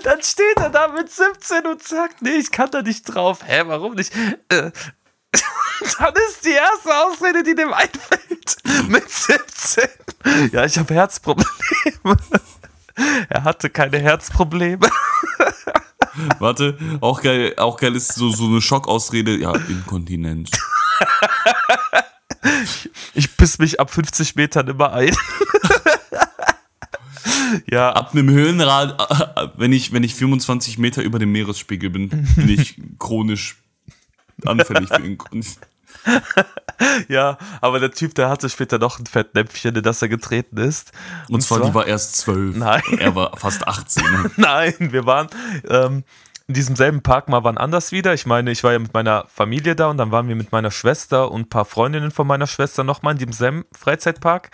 Dann steht er da mit 17 und sagt, nee, ich kann da nicht drauf. Hä, warum nicht? Äh, dann ist die erste Ausrede, die dem einfällt, mit 17. Ja, ich habe Herzprobleme. Er hatte keine Herzprobleme. Warte, auch geil, auch geil ist so, so eine Schockausrede. Ja, Inkontinenz. Ich piss mich ab 50 Metern immer ein. Ja, Ab einem Höhenrad, äh, wenn ich, wenn ich 25 Meter über dem Meeresspiegel bin, bin ich chronisch anfällig für Inkontinenz. ja, aber der Typ, der hatte später noch ein Fettnäpfchen, in das er getreten ist. Und, zwar, die war erst zwölf. Nein. Er war fast 18. Ne? Nein, wir waren ähm, in diesem selben Park mal wann anders wieder. Ich meine, ich war ja mit meiner Familie da und dann waren wir mit meiner Schwester und ein paar Freundinnen von meiner Schwester nochmal in diesem selben Freizeitpark.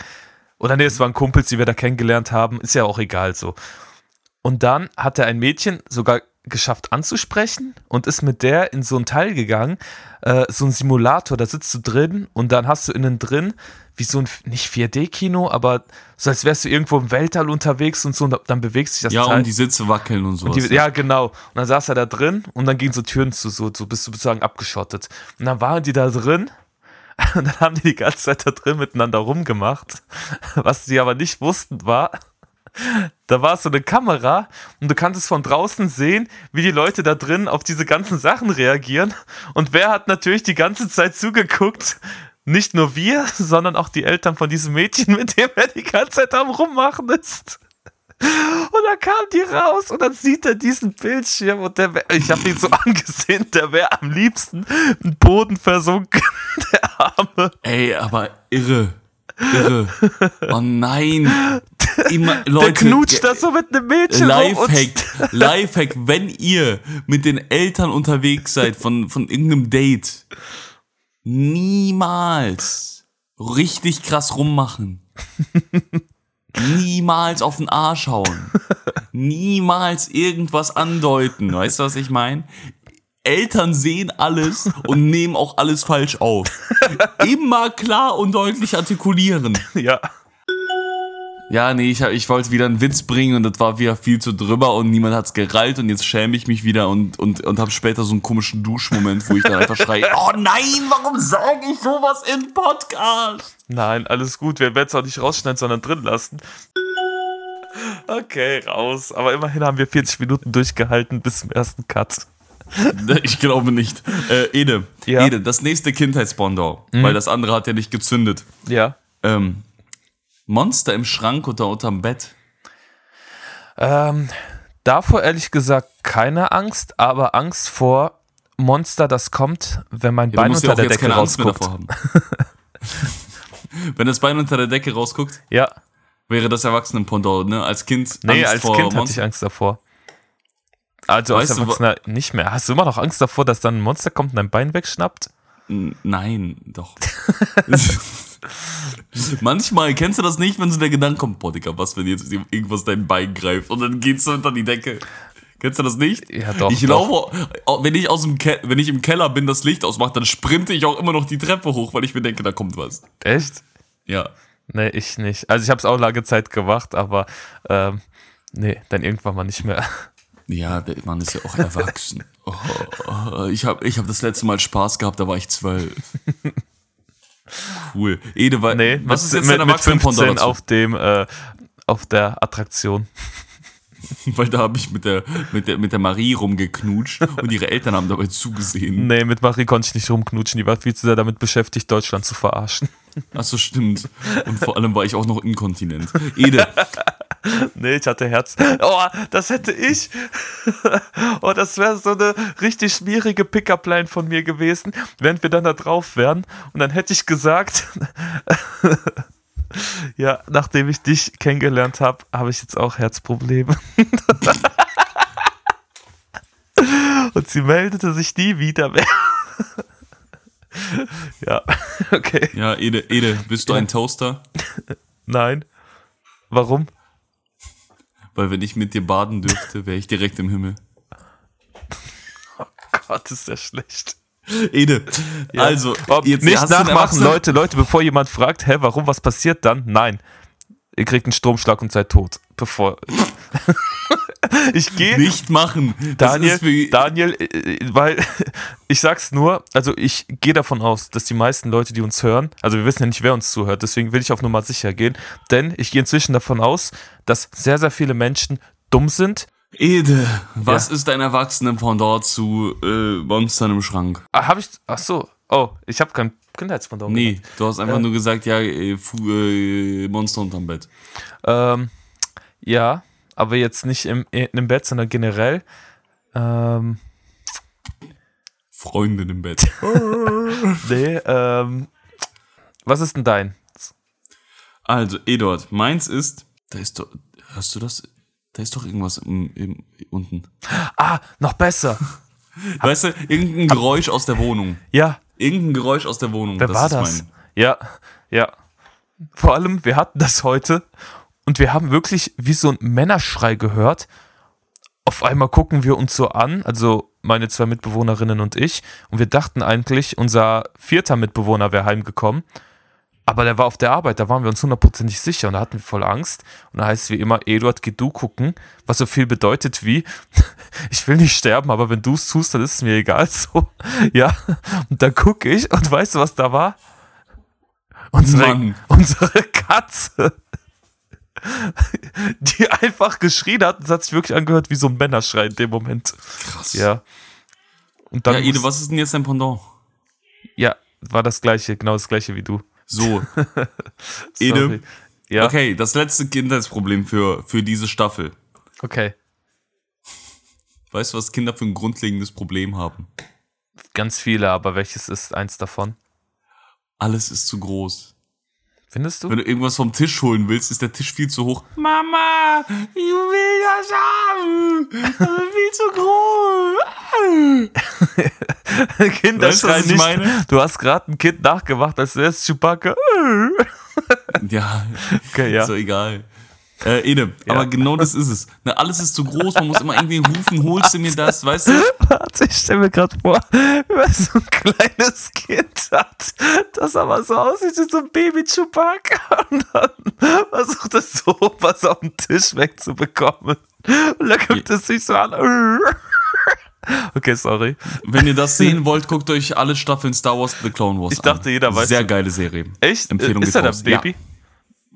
Oder nee, es waren Kumpels, die wir da kennengelernt haben. Ist ja auch egal so. Und dann hat er ein Mädchen sogar geschafft anzusprechen und ist mit der in so ein Teil gegangen, äh, so ein Simulator, da sitzt du drin und dann hast du innen drin wie so ein, nicht 4D-Kino, aber so als wärst du irgendwo im Weltall unterwegs und so und dann bewegt sich das Ja, Teil. und die Sitze wackeln und sowas. Die, ja, genau. Und dann saß er da drin und dann gingen so Türen zu, so, so bist du sozusagen abgeschottet. Und dann waren die da drin und dann haben die die ganze Zeit da drin miteinander rumgemacht. Was sie aber nicht wussten war, da war so eine Kamera und du kannst von draußen sehen, wie die Leute da drin auf diese ganzen Sachen reagieren. Und wer hat natürlich die ganze Zeit zugeguckt? Nicht nur wir, sondern auch die Eltern von diesem Mädchen, mit dem er die ganze Zeit am Rummachen ist. Und dann kam die raus und dann sieht er diesen Bildschirm und der wär, ich habe ihn so angesehen, der wäre am liebsten im Boden versunken, der Arme. Ey, aber irre. Irre. Oh nein. Immer, Leute, der knutscht ge- da so mit einem Mädchen Lifehack, Lifehack, wenn ihr mit den Eltern unterwegs seid von, von irgendeinem Date, niemals richtig krass rummachen. Niemals auf den Arsch hauen. Niemals irgendwas andeuten. Weißt du, was ich meine? Eltern sehen alles und nehmen auch alles falsch auf. Immer klar und deutlich artikulieren. Ja. Ja, nee, ich, ich wollte wieder einen Witz bringen und das war wieder viel zu drüber und niemand hat's gerallt und jetzt schäme ich mich wieder und, und, und habe später so einen komischen Duschmoment, wo ich dann einfach schreie, oh nein, warum sage ich sowas im Podcast? Nein, alles gut. Wir werden es auch nicht rausschneiden, sondern drin lassen. Okay, raus. Aber immerhin haben wir 40 Minuten durchgehalten bis zum ersten Cut. Ich glaube nicht. Äh, Ede, Ja. Mhm. Ede, das nächste Kindheitsbondau, weil das andere hat ja nicht gezündet. Ja. Ähm, Monster im Schrank oder unterm Bett. Ähm, davor ehrlich gesagt keine Angst, aber Angst vor Monster, das kommt, wenn mein Ja, du Bein ja unter auch der Decke rausguckt. Wenn das Bein unter der Decke rausguckt, Ja. wäre das Erwachsenen-Pendant, ne? Als Kind Nee, Angst als vor Kind hatte Monster. ich Angst davor. Also als Weißt du, wa- Erwachsener nicht mehr. Hast du immer noch Angst davor, dass dann ein Monster kommt und dein Bein wegschnappt? Nein, doch. Manchmal kennst du das nicht, wenn so der Gedanke kommt, boah, Digga, was, wenn jetzt irgendwas dein Bein greift und dann geht's so unter die Decke. Kennst du das nicht? Ja, doch, Ich doch. laufe, au- wenn ich, aus dem Ke wenn ich im Keller bin, das Licht ausmache, dann sprinte ich auch immer noch die Treppe hoch, weil ich mir denke, da kommt was. Echt? Ja. Nee, ich nicht. Also ich habe es auch lange Zeit gemacht, aber ähm, nee, dann irgendwann mal nicht mehr. Ja, der Mann ist ja auch erwachsen. Oh, oh, ich habe ich hab das letzte Mal Spaß gehabt, da war ich zwölf. Cool. Ede, wa- Nee, was ist mit, jetzt dein mit, mit Erwachsenenpendant 15 dazu? auf dem äh, auf der Attraktion. Weil da habe ich mit der, mit, der, mit der Marie rumgeknutscht und ihre Eltern haben dabei zugesehen. Nee, mit Marie konnte ich nicht rumknutschen, die war viel zu sehr damit beschäftigt, Deutschland zu verarschen. Achso, stimmt. Und vor allem war ich auch noch inkontinent. Ede, Nee, ich hatte Herz. Oh, das hätte ich. Oh, das wäre so eine richtig schmierige Pickup-Line von mir gewesen, während wir dann da drauf wären. Und dann hätte ich gesagt, ja, nachdem ich dich kennengelernt habe, habe ich jetzt auch Herzprobleme. Und sie meldete sich nie wieder mehr. Ja, okay. ja, Ede, Ede, bist du ein Toaster? Nein. Warum? Weil wenn ich mit dir baden dürfte, wäre ich direkt im Himmel. Gott, ist der schlecht. Ede, also, Ob, jetzt nicht nachmachen, Leute, Leute, bevor jemand fragt, hä, warum, was passiert dann? Nein. Ihr kriegt einen Stromschlag und seid tot. Bevor. ich gehe. Nicht machen. Daniel, Daniel, äh, weil ich sag's nur, also ich gehe davon aus, dass die meisten Leute, die uns hören, also wir wissen ja nicht, wer uns zuhört, deswegen will ich auf Nummer sicher gehen, denn ich gehe inzwischen davon aus, dass sehr, sehr viele Menschen dumm sind. Ede, was Ja. ist dein Erwachsenen-Pendant zu äh, Monstern im Schrank? Ah, hab ich, ach so, oh, ich habe kein Kindheitspendant. Nee, du hast einfach nur gesagt, ja, äh, Fu, äh, Monster unterm Bett. Ähm, ja, aber jetzt nicht im, im Bett, sondern generell. Ähm, Freundin im Bett. nee, ähm, was ist denn dein? Also, Eduard, meins ist, da ist doch, hörst du das? Da ist doch irgendwas im, im, unten. Ah, noch besser. Weißt du, irgendein Geräusch aus der Wohnung. Ja, Irgendein Geräusch aus der Wohnung. wer war ist das? mein- Ja, ja. Vor allem, wir hatten das heute und wir haben wirklich wie so ein Männerschrei gehört. Auf einmal gucken wir uns so an, also meine zwei Mitbewohnerinnen und ich, und wir dachten eigentlich, unser vierter Mitbewohner wäre heimgekommen. Aber der war auf der Arbeit, da waren wir uns hundertprozentig sicher und da hatten wir voll Angst. Und da heißt es wie immer, Eduard, geh du gucken, was so viel bedeutet wie, ich will nicht sterben, aber wenn du es tust, dann ist es mir egal. So, ja. Und dann gucke ich und weißt du, was da war? Unsere, Mann. unsere Katze. Die einfach geschrien hat, das hat sich wirklich angehört wie so ein Männerschrei in dem Moment. Krass. Ja. Und dann Ja, Ede, was ist denn jetzt dein Pendant? ja, war das gleiche, genau das gleiche wie du. So. Ede. Ja, Okay, das letzte Kindheitsproblem für, für diese Staffel. okay. Weißt du, was Kinder für ein grundlegendes Problem haben? Ganz viele, aber welches ist eins davon? Alles ist zu groß. Findest du? Wenn du irgendwas vom Tisch holen willst, ist der Tisch viel zu hoch. Mama, ich will das haben. Das ist viel zu groß. Kinder Weißt du, was ich nicht. meine? Du hast gerade ein Kind nachgemacht, als wäre es Chewbacca. Ja, Okay, ja. ist doch egal. Äh, Ede, aber genau das ist es. Na, alles ist zu groß, man muss immer irgendwie rufen, holst du mir das, weißt du? Warte, ich stelle mir gerade vor, wie man so ein kleines Kind hat, das aber so aussieht wie so ein Baby Chewbacca und dann versucht es so was auf den Tisch wegzubekommen. Und dann guckt es sich so an. Okay, sorry. Wenn ihr das sehen wollt, guckt euch alle Staffeln Star Wars The Clone Wars Ich dachte, an. jeder weiß- Sehr geile Serie. Echt? Empfehlung ist er geht das. Baby? Ja.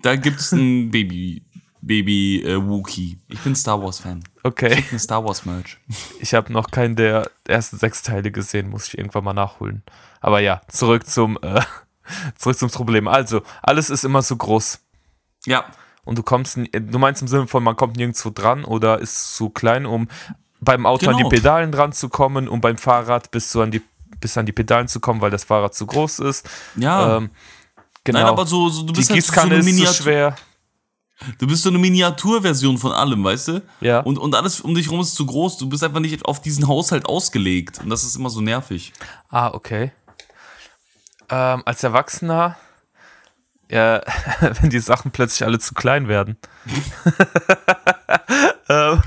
Da gibt's ein Baby, Baby äh, Wookie. Ich bin Star Wars Fan. Okay. Ein Star Wars Merch. Ich habe noch keinen der ersten sechs Teile gesehen, muss ich irgendwann mal nachholen. Aber ja, zurück zum, äh, zurück zum Problem. Also, alles ist immer so groß. Ja, Und du kommst, du meinst im Sinne von, man kommt nirgendwo dran oder ist zu klein, um beim Auto an Genau. die Pedalen dran zu kommen, um beim Fahrrad bis, zu an die, bis an die Pedalen zu kommen, weil das Fahrrad zu groß ist. ja. Ähm, genau. Nein, aber so, so du die bist halt so Gießkanne ist zu Miniatur. schwer. Du bist so eine Miniaturversion von allem, weißt du? Ja. Und, und alles um dich rum ist zu groß. Du bist einfach nicht auf diesen Haushalt ausgelegt. Und das ist immer so nervig. Ah, okay. Ähm, als Erwachsener, ja, wenn die Sachen plötzlich alle zu klein werden. Äh,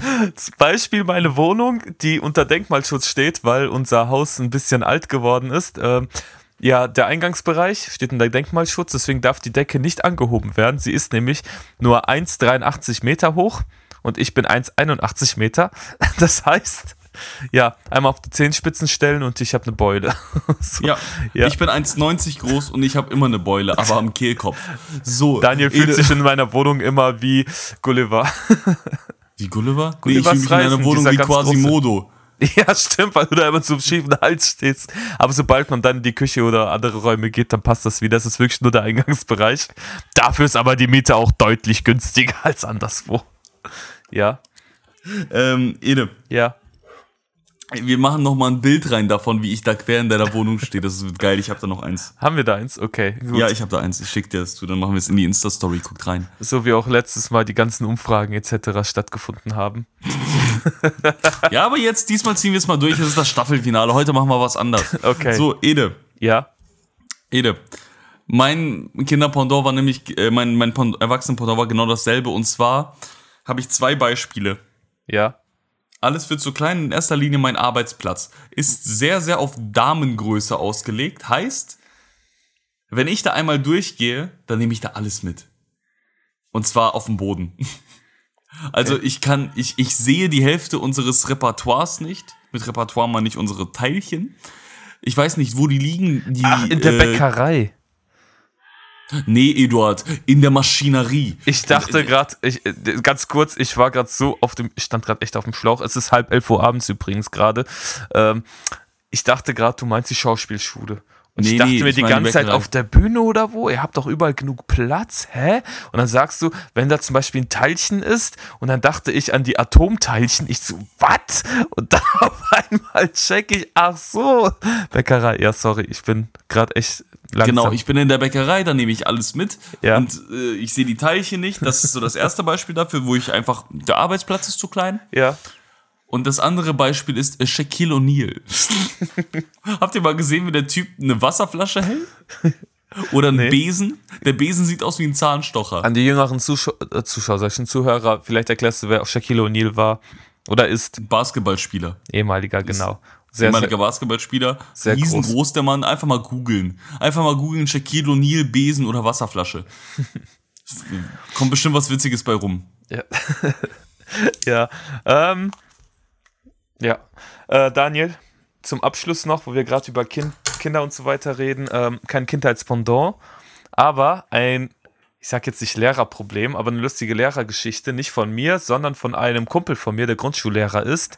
Beispiel meine Wohnung, die unter Denkmalschutz steht, weil unser Haus ein bisschen alt geworden ist. Ähm, ja, der Eingangsbereich steht unter Denkmalschutz, deswegen darf die Decke nicht angehoben werden. Sie ist nämlich nur 1,83 Meter hoch und ich bin 1,81 Meter. Das heißt, ja, einmal auf die Zehenspitzen stellen und ich habe eine Beule. so, ja, ja, ich bin 1,90 groß und ich habe immer eine Beule, aber am Kehlkopf. So. Daniel fühlt Ede. sich in meiner Wohnung immer wie Gulliver. Wie Gulliver? Nee, ich fühle mich in einer Wohnung wie Quasimodo. Ja, stimmt, weil du da immer so schiefen Hals stehst. Aber sobald man dann in die Küche oder andere Räume geht, dann passt das wieder. Das ist wirklich nur der Eingangsbereich. Dafür ist aber die Miete auch deutlich günstiger als anderswo. Ja. Ähm, Ede. Ja. Wir machen noch mal ein Bild rein davon, wie ich da quer in deiner Wohnung stehe. Das wird geil. Ich habe da noch eins. Haben wir da eins? Okay. Gut. Ja, ich habe da eins. Ich schicke dir das zu. Dann machen wir es in die Insta-Story. Guckt rein. So wie auch letztes Mal die ganzen Umfragen etc. stattgefunden haben. ja, aber jetzt, diesmal ziehen wir es mal durch. Das ist das Staffelfinale. Heute machen wir was anderes. Okay. So, Ede. Ja. Ede. Mein Kinderpendant war nämlich, äh, mein, mein Erwachsenenpendant war genau dasselbe. Und zwar habe ich zwei Beispiele. Ja. Alles wird zu klein. In erster Linie mein Arbeitsplatz. Ist sehr, sehr auf Damengröße ausgelegt. Heißt, wenn ich da einmal durchgehe, dann nehme ich da alles mit. Und zwar auf dem Boden. Also okay. ich kann, ich, ich sehe die Hälfte unseres Repertoires nicht. Mit Repertoire meine ich unsere Teilchen. Ich weiß nicht, wo die liegen. Die, Ach, in der äh, Bäckerei. Nee, Eduard, in der Maschinerie. Ich dachte gerade, äh, ganz kurz, ich war gerade so auf dem, ich stand gerade echt auf dem Schlauch. Es ist halb elf Uhr abends übrigens gerade. Ähm, ich dachte gerade, du meinst die Schauspielschule. Und nee, ich dachte nee, mir ich die ganze Zeit auf der Bühne oder wo, ihr habt doch überall genug Platz, hä? Und dann sagst du, wenn da zum Beispiel ein Teilchen ist, und dann dachte ich an die Atomteilchen, ich so, was? Und dann auf einmal check ich, ach so, Bäckerei, ja, sorry, ich bin gerade echt langsam. Genau, ich bin in der Bäckerei, da nehme ich alles mit ja. und äh, ich sehe die Teilchen nicht. Das ist so das erste Beispiel dafür, wo ich einfach, der Arbeitsplatz ist zu klein. Ja. Und das andere Beispiel ist äh, Shaquille O'Neal. Habt ihr mal gesehen, wie der Typ eine Wasserflasche hält? Oder einen nee. Besen? Der Besen sieht aus wie ein Zahnstocher. An die jüngeren äh, Zuschauer, solchen Zuhörer, vielleicht erklärst du, wer Shaquille O'Neal war oder ist. Basketballspieler. Ehemaliger, genau. Sehr, ehemaliger Basketballspieler. Sehr riesengroß groß. der Mann. Einfach mal googeln. Einfach mal googeln Shaquille O'Neal, Besen oder Wasserflasche. Kommt bestimmt was Witziges bei rum. Ja. ja. Ähm, ja. Äh, Daniel, zum Abschluss noch, wo wir gerade über kind, Kinder und so weiter reden, ähm, kein Kindheitspendant, aber ein, ich sag jetzt nicht Lehrerproblem, aber eine lustige Lehrergeschichte, nicht von mir, sondern von einem Kumpel von mir, der Grundschullehrer ist.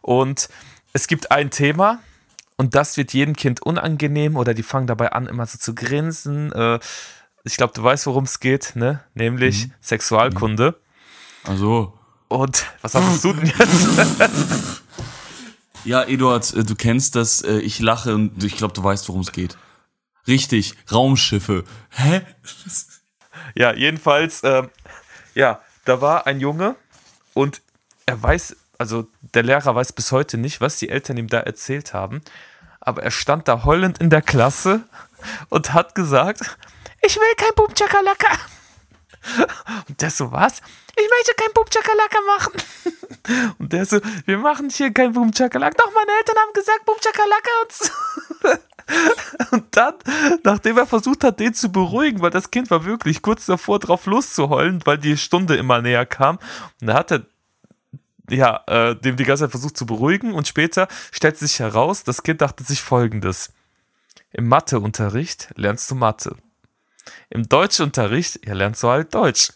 Und es gibt ein Thema, und das wird jedem Kind unangenehm oder die fangen dabei an, immer so zu grinsen. Äh, ich glaube, du weißt, worum es geht, ne? Nämlich mhm. Sexualkunde. Also. Und was hast du denn jetzt? Ja, Eduard, äh, du kennst das. Äh, ich lache und ich glaube, du weißt, worum es geht. Richtig, Raumschiffe. Hä? Ja, jedenfalls, äh, ja, da war ein Junge und er weiß, also der Lehrer weiß bis heute nicht, was die Eltern ihm da erzählt haben, aber er stand da heulend in der Klasse und hat gesagt, ich will kein Boom Chakalaka. Und der so, was? Ich möchte kein Boom Chakalaka machen. Und der so, wir machen hier kein Boom Chakalaka. Doch, meine Eltern haben gesagt Boom Chakalaka und Und dann, nachdem er versucht hat, den zu beruhigen, weil das Kind war wirklich kurz davor, drauf loszuheulen, weil die Stunde immer näher kam. Und da hat er ja, äh, dem die ganze Zeit versucht zu beruhigen und später stellt sich heraus, das Kind dachte sich folgendes. Im Matheunterricht lernst du Mathe. Im Deutschunterricht, ja, lernst du halt Deutsch.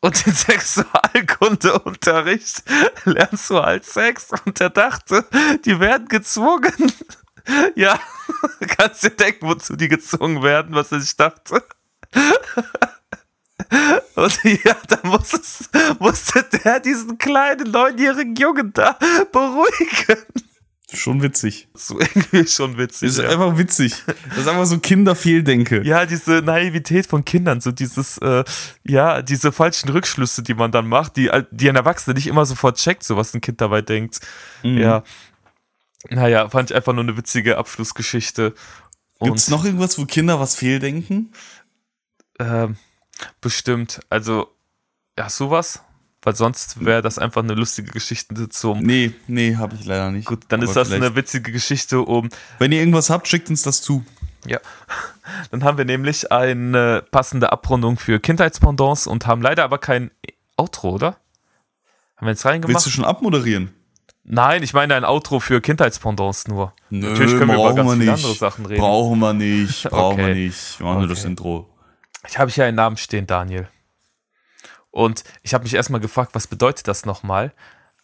Und im Sexualkundeunterricht lernst du halt Sex. Und er dachte, die werden gezwungen. Ja, kannst dir denken, wozu die gezwungen werden, was er sich dachte. Und ja, da muss es, musste der diesen kleinen neunjährigen Jungen da beruhigen. Schon witzig. So irgendwie schon witzig. ist ja. einfach witzig. Das ist einfach so Kinderfehldenke. Ja, diese Naivität von Kindern, so dieses, äh, ja, diese falschen Rückschlüsse, die man dann macht, die, die ein Erwachsener nicht immer sofort checkt, so was ein Kind dabei denkt. Mhm. Ja. Naja, fand ich einfach nur eine witzige Abschlussgeschichte. Gibt es noch irgendwas, wo Kinder was fehldenken? Ähm, bestimmt. Also, ja, sowas Weil sonst wäre das einfach eine lustige Geschichte zum. Nee, nee, habe ich leider nicht. Gut, dann Aber ist das vielleicht- eine witzige Geschichte um. Wenn ihr irgendwas habt, schickt uns das zu. Ja. Dann haben wir nämlich eine passende Abrundung für Kindheitspendants und haben leider aber kein Outro, oder? Haben wir jetzt reingemacht? Willst du schon abmoderieren? Nein, ich meine ein Outro für Kindheitspendants nur. Nö, Natürlich können wir über ganz wir viele nicht. andere Sachen reden. Brauchen wir nicht, brauchen wir Okay. nicht. Wir machen nur das Okay. Intro. Ich habe hier einen Namen stehen, Daniel. Und ich habe mich erstmal gefragt, was bedeutet das nochmal?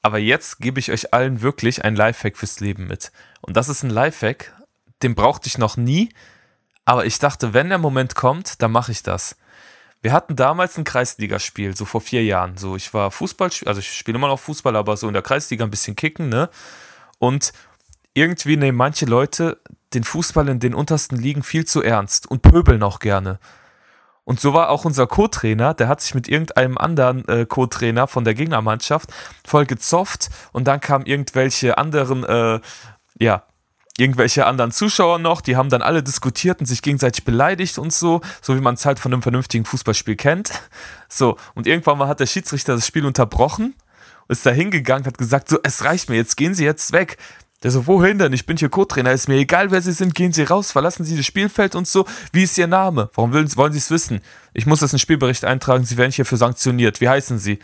Aber jetzt gebe ich euch allen wirklich ein Lifehack fürs Leben mit. Und das ist ein Lifehack, den brauchte ich noch nie. Aber ich dachte, wenn der Moment kommt, dann mache ich das. Wir hatten damals ein Kreisligaspiel, so vor vier Jahren. So, ich war Fußball, also ich spiele immer noch Fußball, aber so in der Kreisliga ein bisschen kicken, ne? Und irgendwie nehmen manche Leute den Fußball in den untersten Ligen viel zu ernst und pöbeln auch gerne. Und so war auch unser Co-Trainer, der hat sich mit irgendeinem anderen äh, Co-Trainer von der Gegnermannschaft voll gezofft und dann kamen irgendwelche anderen, äh, ja, irgendwelche anderen Zuschauer noch, die haben dann alle diskutiert und sich gegenseitig beleidigt und so, so wie man es halt von einem vernünftigen Fußballspiel kennt. So, und irgendwann mal hat der Schiedsrichter das Spiel unterbrochen, ist da hingegangen, hat gesagt, so, es reicht mir, jetzt gehen Sie jetzt weg. Der so, wohin denn? Ich bin hier Co-Trainer, ist mir egal, wer Sie sind, gehen Sie raus, verlassen Sie das Spielfeld und so. Wie ist Ihr Name? Warum wollen, wollen Sie es wissen? Ich muss das in den Spielbericht eintragen, Sie werden hierfür sanktioniert. Wie heißen Sie?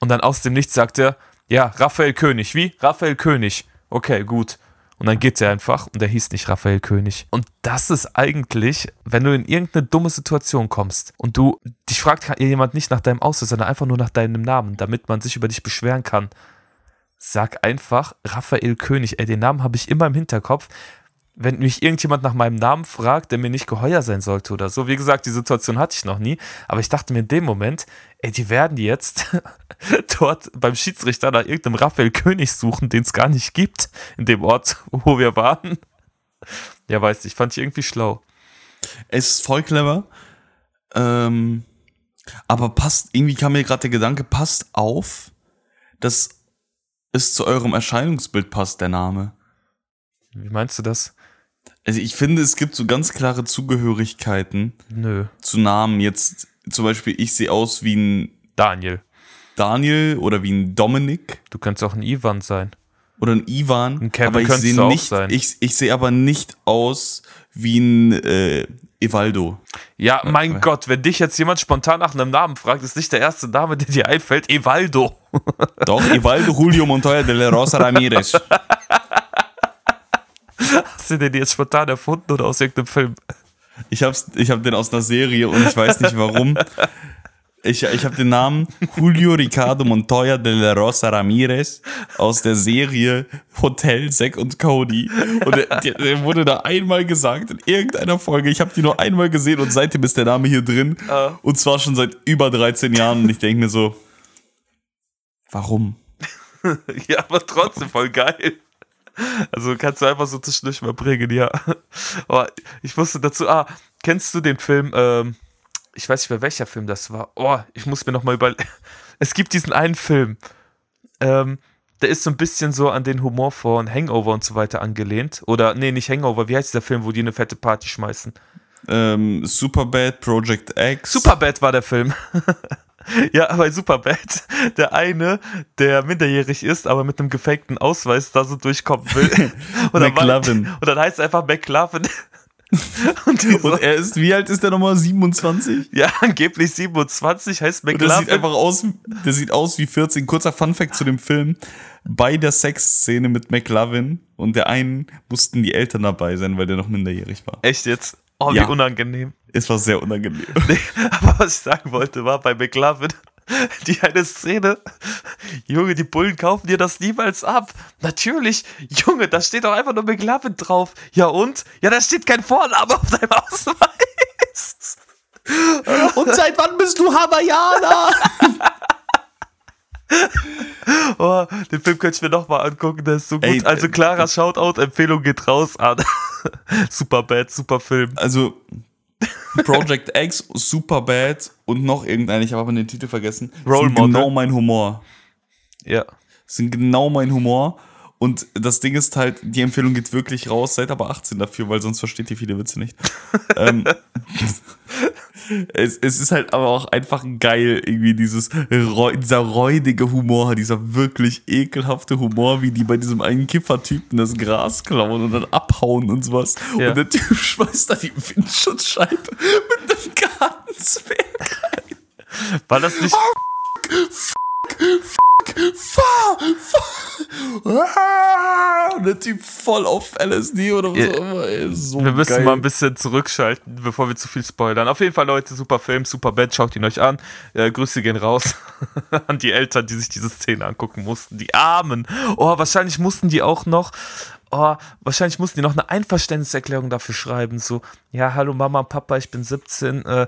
Und dann aus dem Nichts sagt er, ja, Raphael König. Wie? Raphael König. Okay, gut. Und dann geht er einfach und er hieß nicht Raphael König. Und das ist eigentlich, wenn du in irgendeine dumme Situation kommst und du, dich fragt jemand nicht nach deinem Aussehen, sondern einfach nur nach deinem Namen, damit man sich über dich beschweren kann. Sag einfach Raphael König. Ey, den Namen habe ich immer im Hinterkopf. Wenn mich irgendjemand nach meinem Namen fragt, der mir nicht geheuer sein sollte oder so. Wie gesagt, die Situation hatte ich noch nie. Aber ich dachte mir in dem Moment, ey, die werden jetzt dort beim Schiedsrichter nach irgendeinem Raphael König suchen, den es gar nicht gibt, in dem Ort, wo wir waren. Ja, weiß ich, fand ich irgendwie schlau. Es ist voll clever. Ähm, aber passt, irgendwie kam mir gerade der Gedanke, passt auf, dass es zu eurem Erscheinungsbild passt, der Name. Wie meinst du das? Also ich finde, es gibt so ganz klare Zugehörigkeiten Nö. zu Namen. Jetzt zum Beispiel, ich sehe aus wie ein Daniel. Daniel oder wie ein Dominik Du könntest auch ein Ivan sein. Oder ein Ivan. Ein Kevin aber ich sehe nicht, sein. ich, ich sehe aber nicht aus wie ein äh, Evaldo. Ja, mein Gott, wenn dich jetzt jemand spontan nach einem Namen fragt, ist nicht der erste Name, der dir einfällt, Evaldo. Doch, Evaldo Julio Montoya de la Rosa Ramirez. Hast du den jetzt spontan erfunden oder aus irgendeinem Film? Ich hab's, ich hab den aus einer Serie und ich weiß nicht warum. Ich, ich habe den Namen Julio Ricardo Montoya de la Rosa Ramirez aus der Serie Hotel Zack und Cody. Und der, der, wurde da einmal gesagt in irgendeiner Folge. Ich habe die nur einmal gesehen und seitdem ist der Name hier drin. Ah. Und zwar schon seit über 13 Jahren. Und ich denke mir so, warum? Ja, aber trotzdem voll geil. Also kannst du einfach so zwischendurch mal bringen, ja. Aber ich wusste dazu, ah, kennst du den Film, ähm, ich weiß nicht mehr welcher Film das war. Oh, ich muss mir nochmal über. Es gibt diesen einen Film, ähm, der ist so ein bisschen so an den Humor von Hangover und so weiter angelehnt. Oder, nee, nicht Hangover, wie heißt dieser Film, wo die eine fette Party schmeißen? Ähm, Superbad, Project X. Superbad war der Film. ja, bei Superbad, der eine, der minderjährig ist, aber mit einem gefakten Ausweis da so durchkommen will. Und dann McLovin. Und dann heißt es einfach McLovin. und Und er ist, wie alt ist der nochmal? 27? ja, angeblich 27 heißt Und der McLovin. sieht einfach aus, der sieht aus wie 14. Kurzer Funfact zu dem Film. Bei der Sexszene mit McLovin und der einen mussten die Eltern dabei sein, weil der noch minderjährig war. Echt jetzt? Oh, wie Ja. unangenehm. Es war sehr unangenehm. Nee, aber was ich sagen wollte, war bei McLovin die eine Szene. Junge, die Bullen kaufen dir das niemals ab. Natürlich, Junge, da steht doch einfach nur McLovin drauf. Ja und? Ja, da steht kein Vorname auf deinem Ausweis. Und seit wann bist du Hawaiianer? Oh, den Film könnte ich mir nochmal angucken, der ist so gut. Ey, also äh, klarer Shoutout, Empfehlung geht raus an. super bad, super Film. Also, Project X, Superbad und noch irgendein, ich habe aber den Titel vergessen. Role sind Model. genau mein Humor. Ja. Sind genau mein Humor. Und das Ding ist halt, die Empfehlung geht wirklich raus, seid aber 18 dafür, weil sonst versteht ihr viele Witze nicht. ähm, es, es ist halt aber auch einfach geil, irgendwie dieses dieser räudige Humor, dieser wirklich ekelhafte Humor, wie die bei diesem einen Kiffertypen das Gras klauen und dann abhauen und sowas. Ja. Und der Typ schmeißt da die Windschutzscheibe mit einem Gartenzwerg rein. War das nicht. Oh, fuck, fuck, fahr, fahr. Und der Typ voll auf LSD oder was auch immer. Ey, so wir müssen geil. mal ein bisschen zurückschalten, bevor wir zu viel spoilern. Auf jeden Fall, Leute, super Film, super Band, schaut ihn euch an. Äh, Grüße gehen raus an die Eltern, die sich diese Szene angucken mussten. Die Armen. Oh, wahrscheinlich mussten die auch noch oh, wahrscheinlich mussten die noch eine Einverständniserklärung dafür schreiben. So, ja, hallo Mama, Papa, ich bin 17. Äh,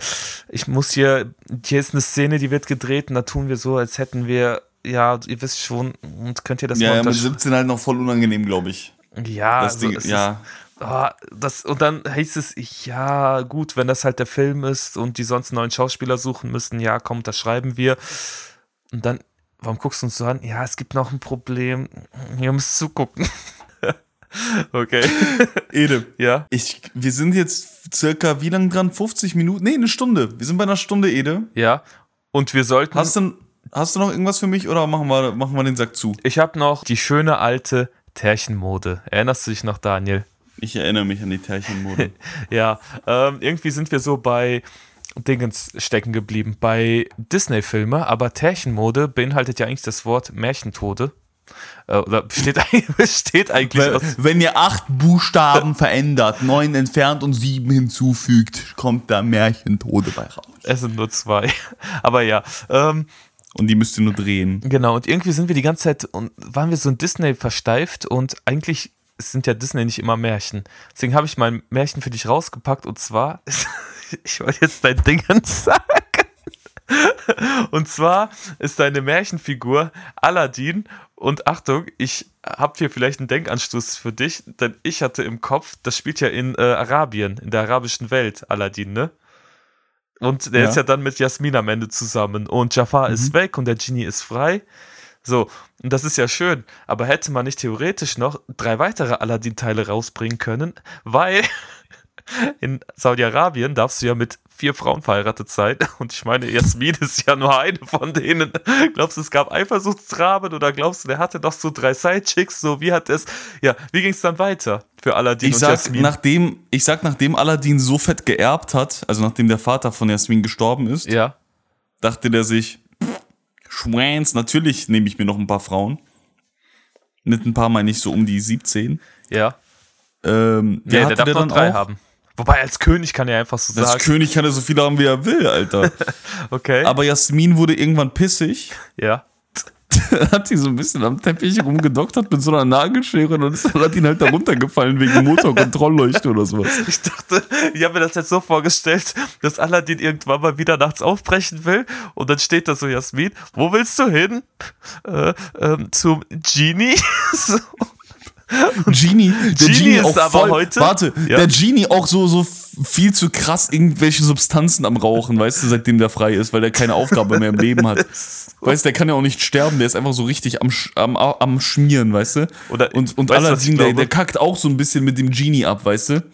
ich muss hier, hier ist eine Szene, die wird gedreht und da tun wir so, als hätten wir ja, ihr wisst schon, und könnt ihr das ja, Ja, mit 17 halt noch voll unangenehm, glaube ich. Ja, das also Ding, ja. Ist, oh, das, und dann hieß es, ja, gut, wenn das halt der Film ist und die sonst neuen Schauspieler suchen müssen, ja, komm, das schreiben wir. Und dann, warum guckst du uns so an? Ja, es gibt noch ein Problem. Ihr müsst zugucken. okay. Ede. Ja. Ich, wir sind jetzt circa wie lang dran? 50 Minuten? Nee, eine Stunde. Wir sind bei einer Stunde, Ede. Ja. Und wir sollten. Hast du, Hast du noch irgendwas für mich oder machen wir, machen wir den Sack zu? Ich habe noch die schöne alte Tärchenmode. Erinnerst du dich noch, Daniel? Ich erinnere mich an die Tärchenmode. ja, ähm, irgendwie sind wir so bei Dingens stecken geblieben, bei Disney-Filme, aber Tärchenmode beinhaltet ja eigentlich das Wort Märchentode. Äh, oder besteht, besteht eigentlich Weil, aus. Wenn ihr acht Buchstaben verändert, neun entfernt und sieben hinzufügt, kommt da Märchentode bei raus. Es sind nur zwei. Aber ja, ähm, und die müsst ihr nur drehen. Genau, und irgendwie sind wir die ganze Zeit und waren wir so ein Disney versteift und eigentlich sind ja Disney nicht immer Märchen. Deswegen habe ich mein Märchen für dich rausgepackt und zwar, ich wollte jetzt dein Ding sagen. Und zwar ist deine Märchenfigur Aladdin und Achtung, ich habe hier vielleicht einen Denkanstoß für dich, denn ich hatte im Kopf, das spielt ja in äh, Arabien, in der arabischen Welt, Aladdin, ne? Und der ja. ist ja dann mit Jasmin am Ende zusammen. Und Jafar mhm. ist weg und der Genie ist frei. So, und das ist ja schön. Aber hätte man nicht theoretisch noch drei weitere Aladdin-Teile rausbringen können, weil in Saudi-Arabien darfst du ja mit vier Frauen verheiratet sein. Und ich meine, Jasmin ist ja nur eine von denen. Glaubst du, es gab Eifersuchtsdramen oder glaubst du, der hatte doch so drei Sidechicks? So, wie hat es, ja, wie ging es dann weiter für Aladdin ich und sag, Jasmin? Nachdem, ich sag, nachdem Aladdin so fett geerbt hat, also nachdem der Vater von Jasmin gestorben ist, ja. dachte der sich, Schwanz, natürlich nehme ich mir noch ein paar Frauen. Mit ein paar meine ich so um die 17. Ja. Ähm, nee, der darf noch drei auch? haben. Wobei als König kann er einfach so sagen. Als König kann er so viele haben, wie er will, Alter. okay. Aber Jasmin wurde irgendwann pissig. Ja. hat sie so ein bisschen am Teppich rumgedoktert mit so einer Nagelschere und ist Aladdin halt da runtergefallen wegen Motorkontrollleuchte oder sowas. Ich dachte, ich habe mir das jetzt so vorgestellt, dass Aladdin irgendwann mal wieder nachts aufbrechen will und dann steht da so Jasmin, wo willst du hin? Äh, ähm, zum Genie? so. Genie, der Genie, Genie ist aber voll, heute. Warte, ja. der Genie auch so, so viel zu krass irgendwelche Substanzen am Rauchen, weißt du, seitdem der frei ist, weil der keine Aufgabe mehr im Leben hat. Weißt du, der kann ja auch nicht sterben, der ist einfach so richtig am, am, am Schmieren, weißt du? Oder, und und Aladdin, der, der kackt auch so ein bisschen mit dem Genie ab, weißt du?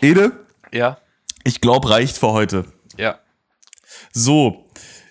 Ede? Ja. Ich glaube, reicht für heute. Ja. So,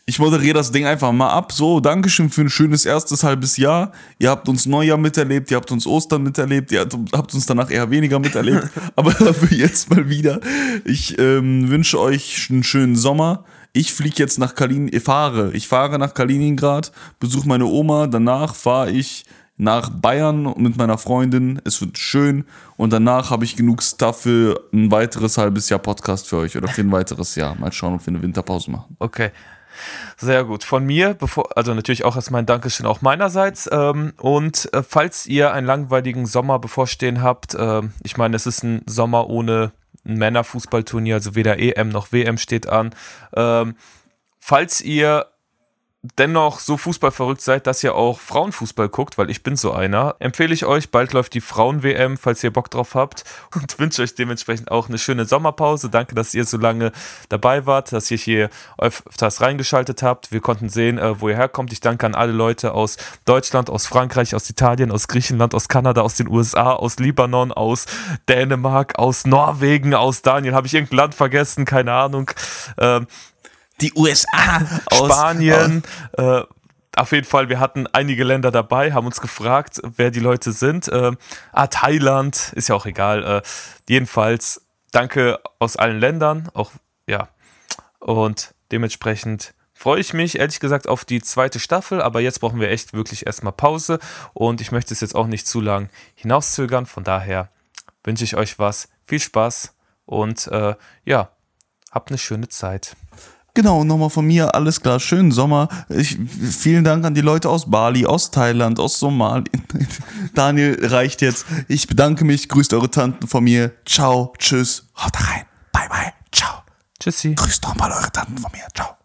ich moderiere das Ding einfach mal ab. So, Dankeschön für ein schönes erstes halbes Jahr. Ihr habt uns Neujahr miterlebt, ihr habt uns Ostern miterlebt, ihr habt uns danach eher weniger miterlebt. aber dafür jetzt mal wieder. Ich ähm, wünsche euch einen schönen Sommer. Ich fliege jetzt nach Kalin, ich fahre. Ich fahre nach Kaliningrad, besuche meine Oma. Danach fahre ich nach Bayern mit meiner Freundin. Es wird schön. Und danach habe ich genug Stuff für ein weiteres halbes Jahr Podcast für euch oder für ein weiteres Jahr. Mal schauen, ob wir eine Winterpause machen. Okay. Sehr gut. Von mir, bevor, also natürlich auch erstmal ein Dankeschön auch meinerseits. Ähm, und äh, falls ihr einen langweiligen Sommer bevorstehen habt, äh, ich meine, es ist ein Sommer ohne ein Männerfußballturnier, also weder EM noch WM steht an. Ähm, falls ihr dennoch so fußballverrückt seid, dass ihr auch Frauenfußball guckt, weil ich bin so einer, empfehle ich euch, bald läuft die Frauen-WM, falls ihr Bock drauf habt und wünsche euch dementsprechend auch eine schöne Sommerpause. Danke, dass ihr so lange dabei wart, dass ihr hier öfters reingeschaltet habt. Wir konnten sehen, äh, wo ihr herkommt. Ich danke an alle Leute aus Deutschland, aus Frankreich, aus Italien, aus Griechenland, aus Kanada, aus den USA, aus Libanon, aus Dänemark, aus Norwegen, aus Daniel. Habe ich irgendein Land vergessen? Keine Ahnung. Ähm, die USA, aus, Spanien. Äh, auf jeden Fall, wir hatten einige Länder dabei, haben uns gefragt, wer die Leute sind. Äh, ah, Thailand, ist ja auch egal. Äh, jedenfalls, danke aus allen Ländern, auch, ja. Und dementsprechend freue ich mich, ehrlich gesagt, auf die zweite Staffel, aber jetzt brauchen wir echt wirklich erstmal Pause und ich möchte es jetzt auch nicht zu lang hinauszögern. Von daher wünsche ich euch was, viel Spaß und äh, ja, habt eine schöne Zeit. Genau, nochmal von mir, alles klar, schönen Sommer. Ich, vielen Dank an die Leute aus Bali, aus Thailand, aus Somalia. Daniel reicht jetzt. Ich bedanke mich, grüßt eure Tanten von mir. Ciao, tschüss, haut rein, bye bye, ciao. Tschüssi. Grüßt nochmal eure Tanten von mir, ciao.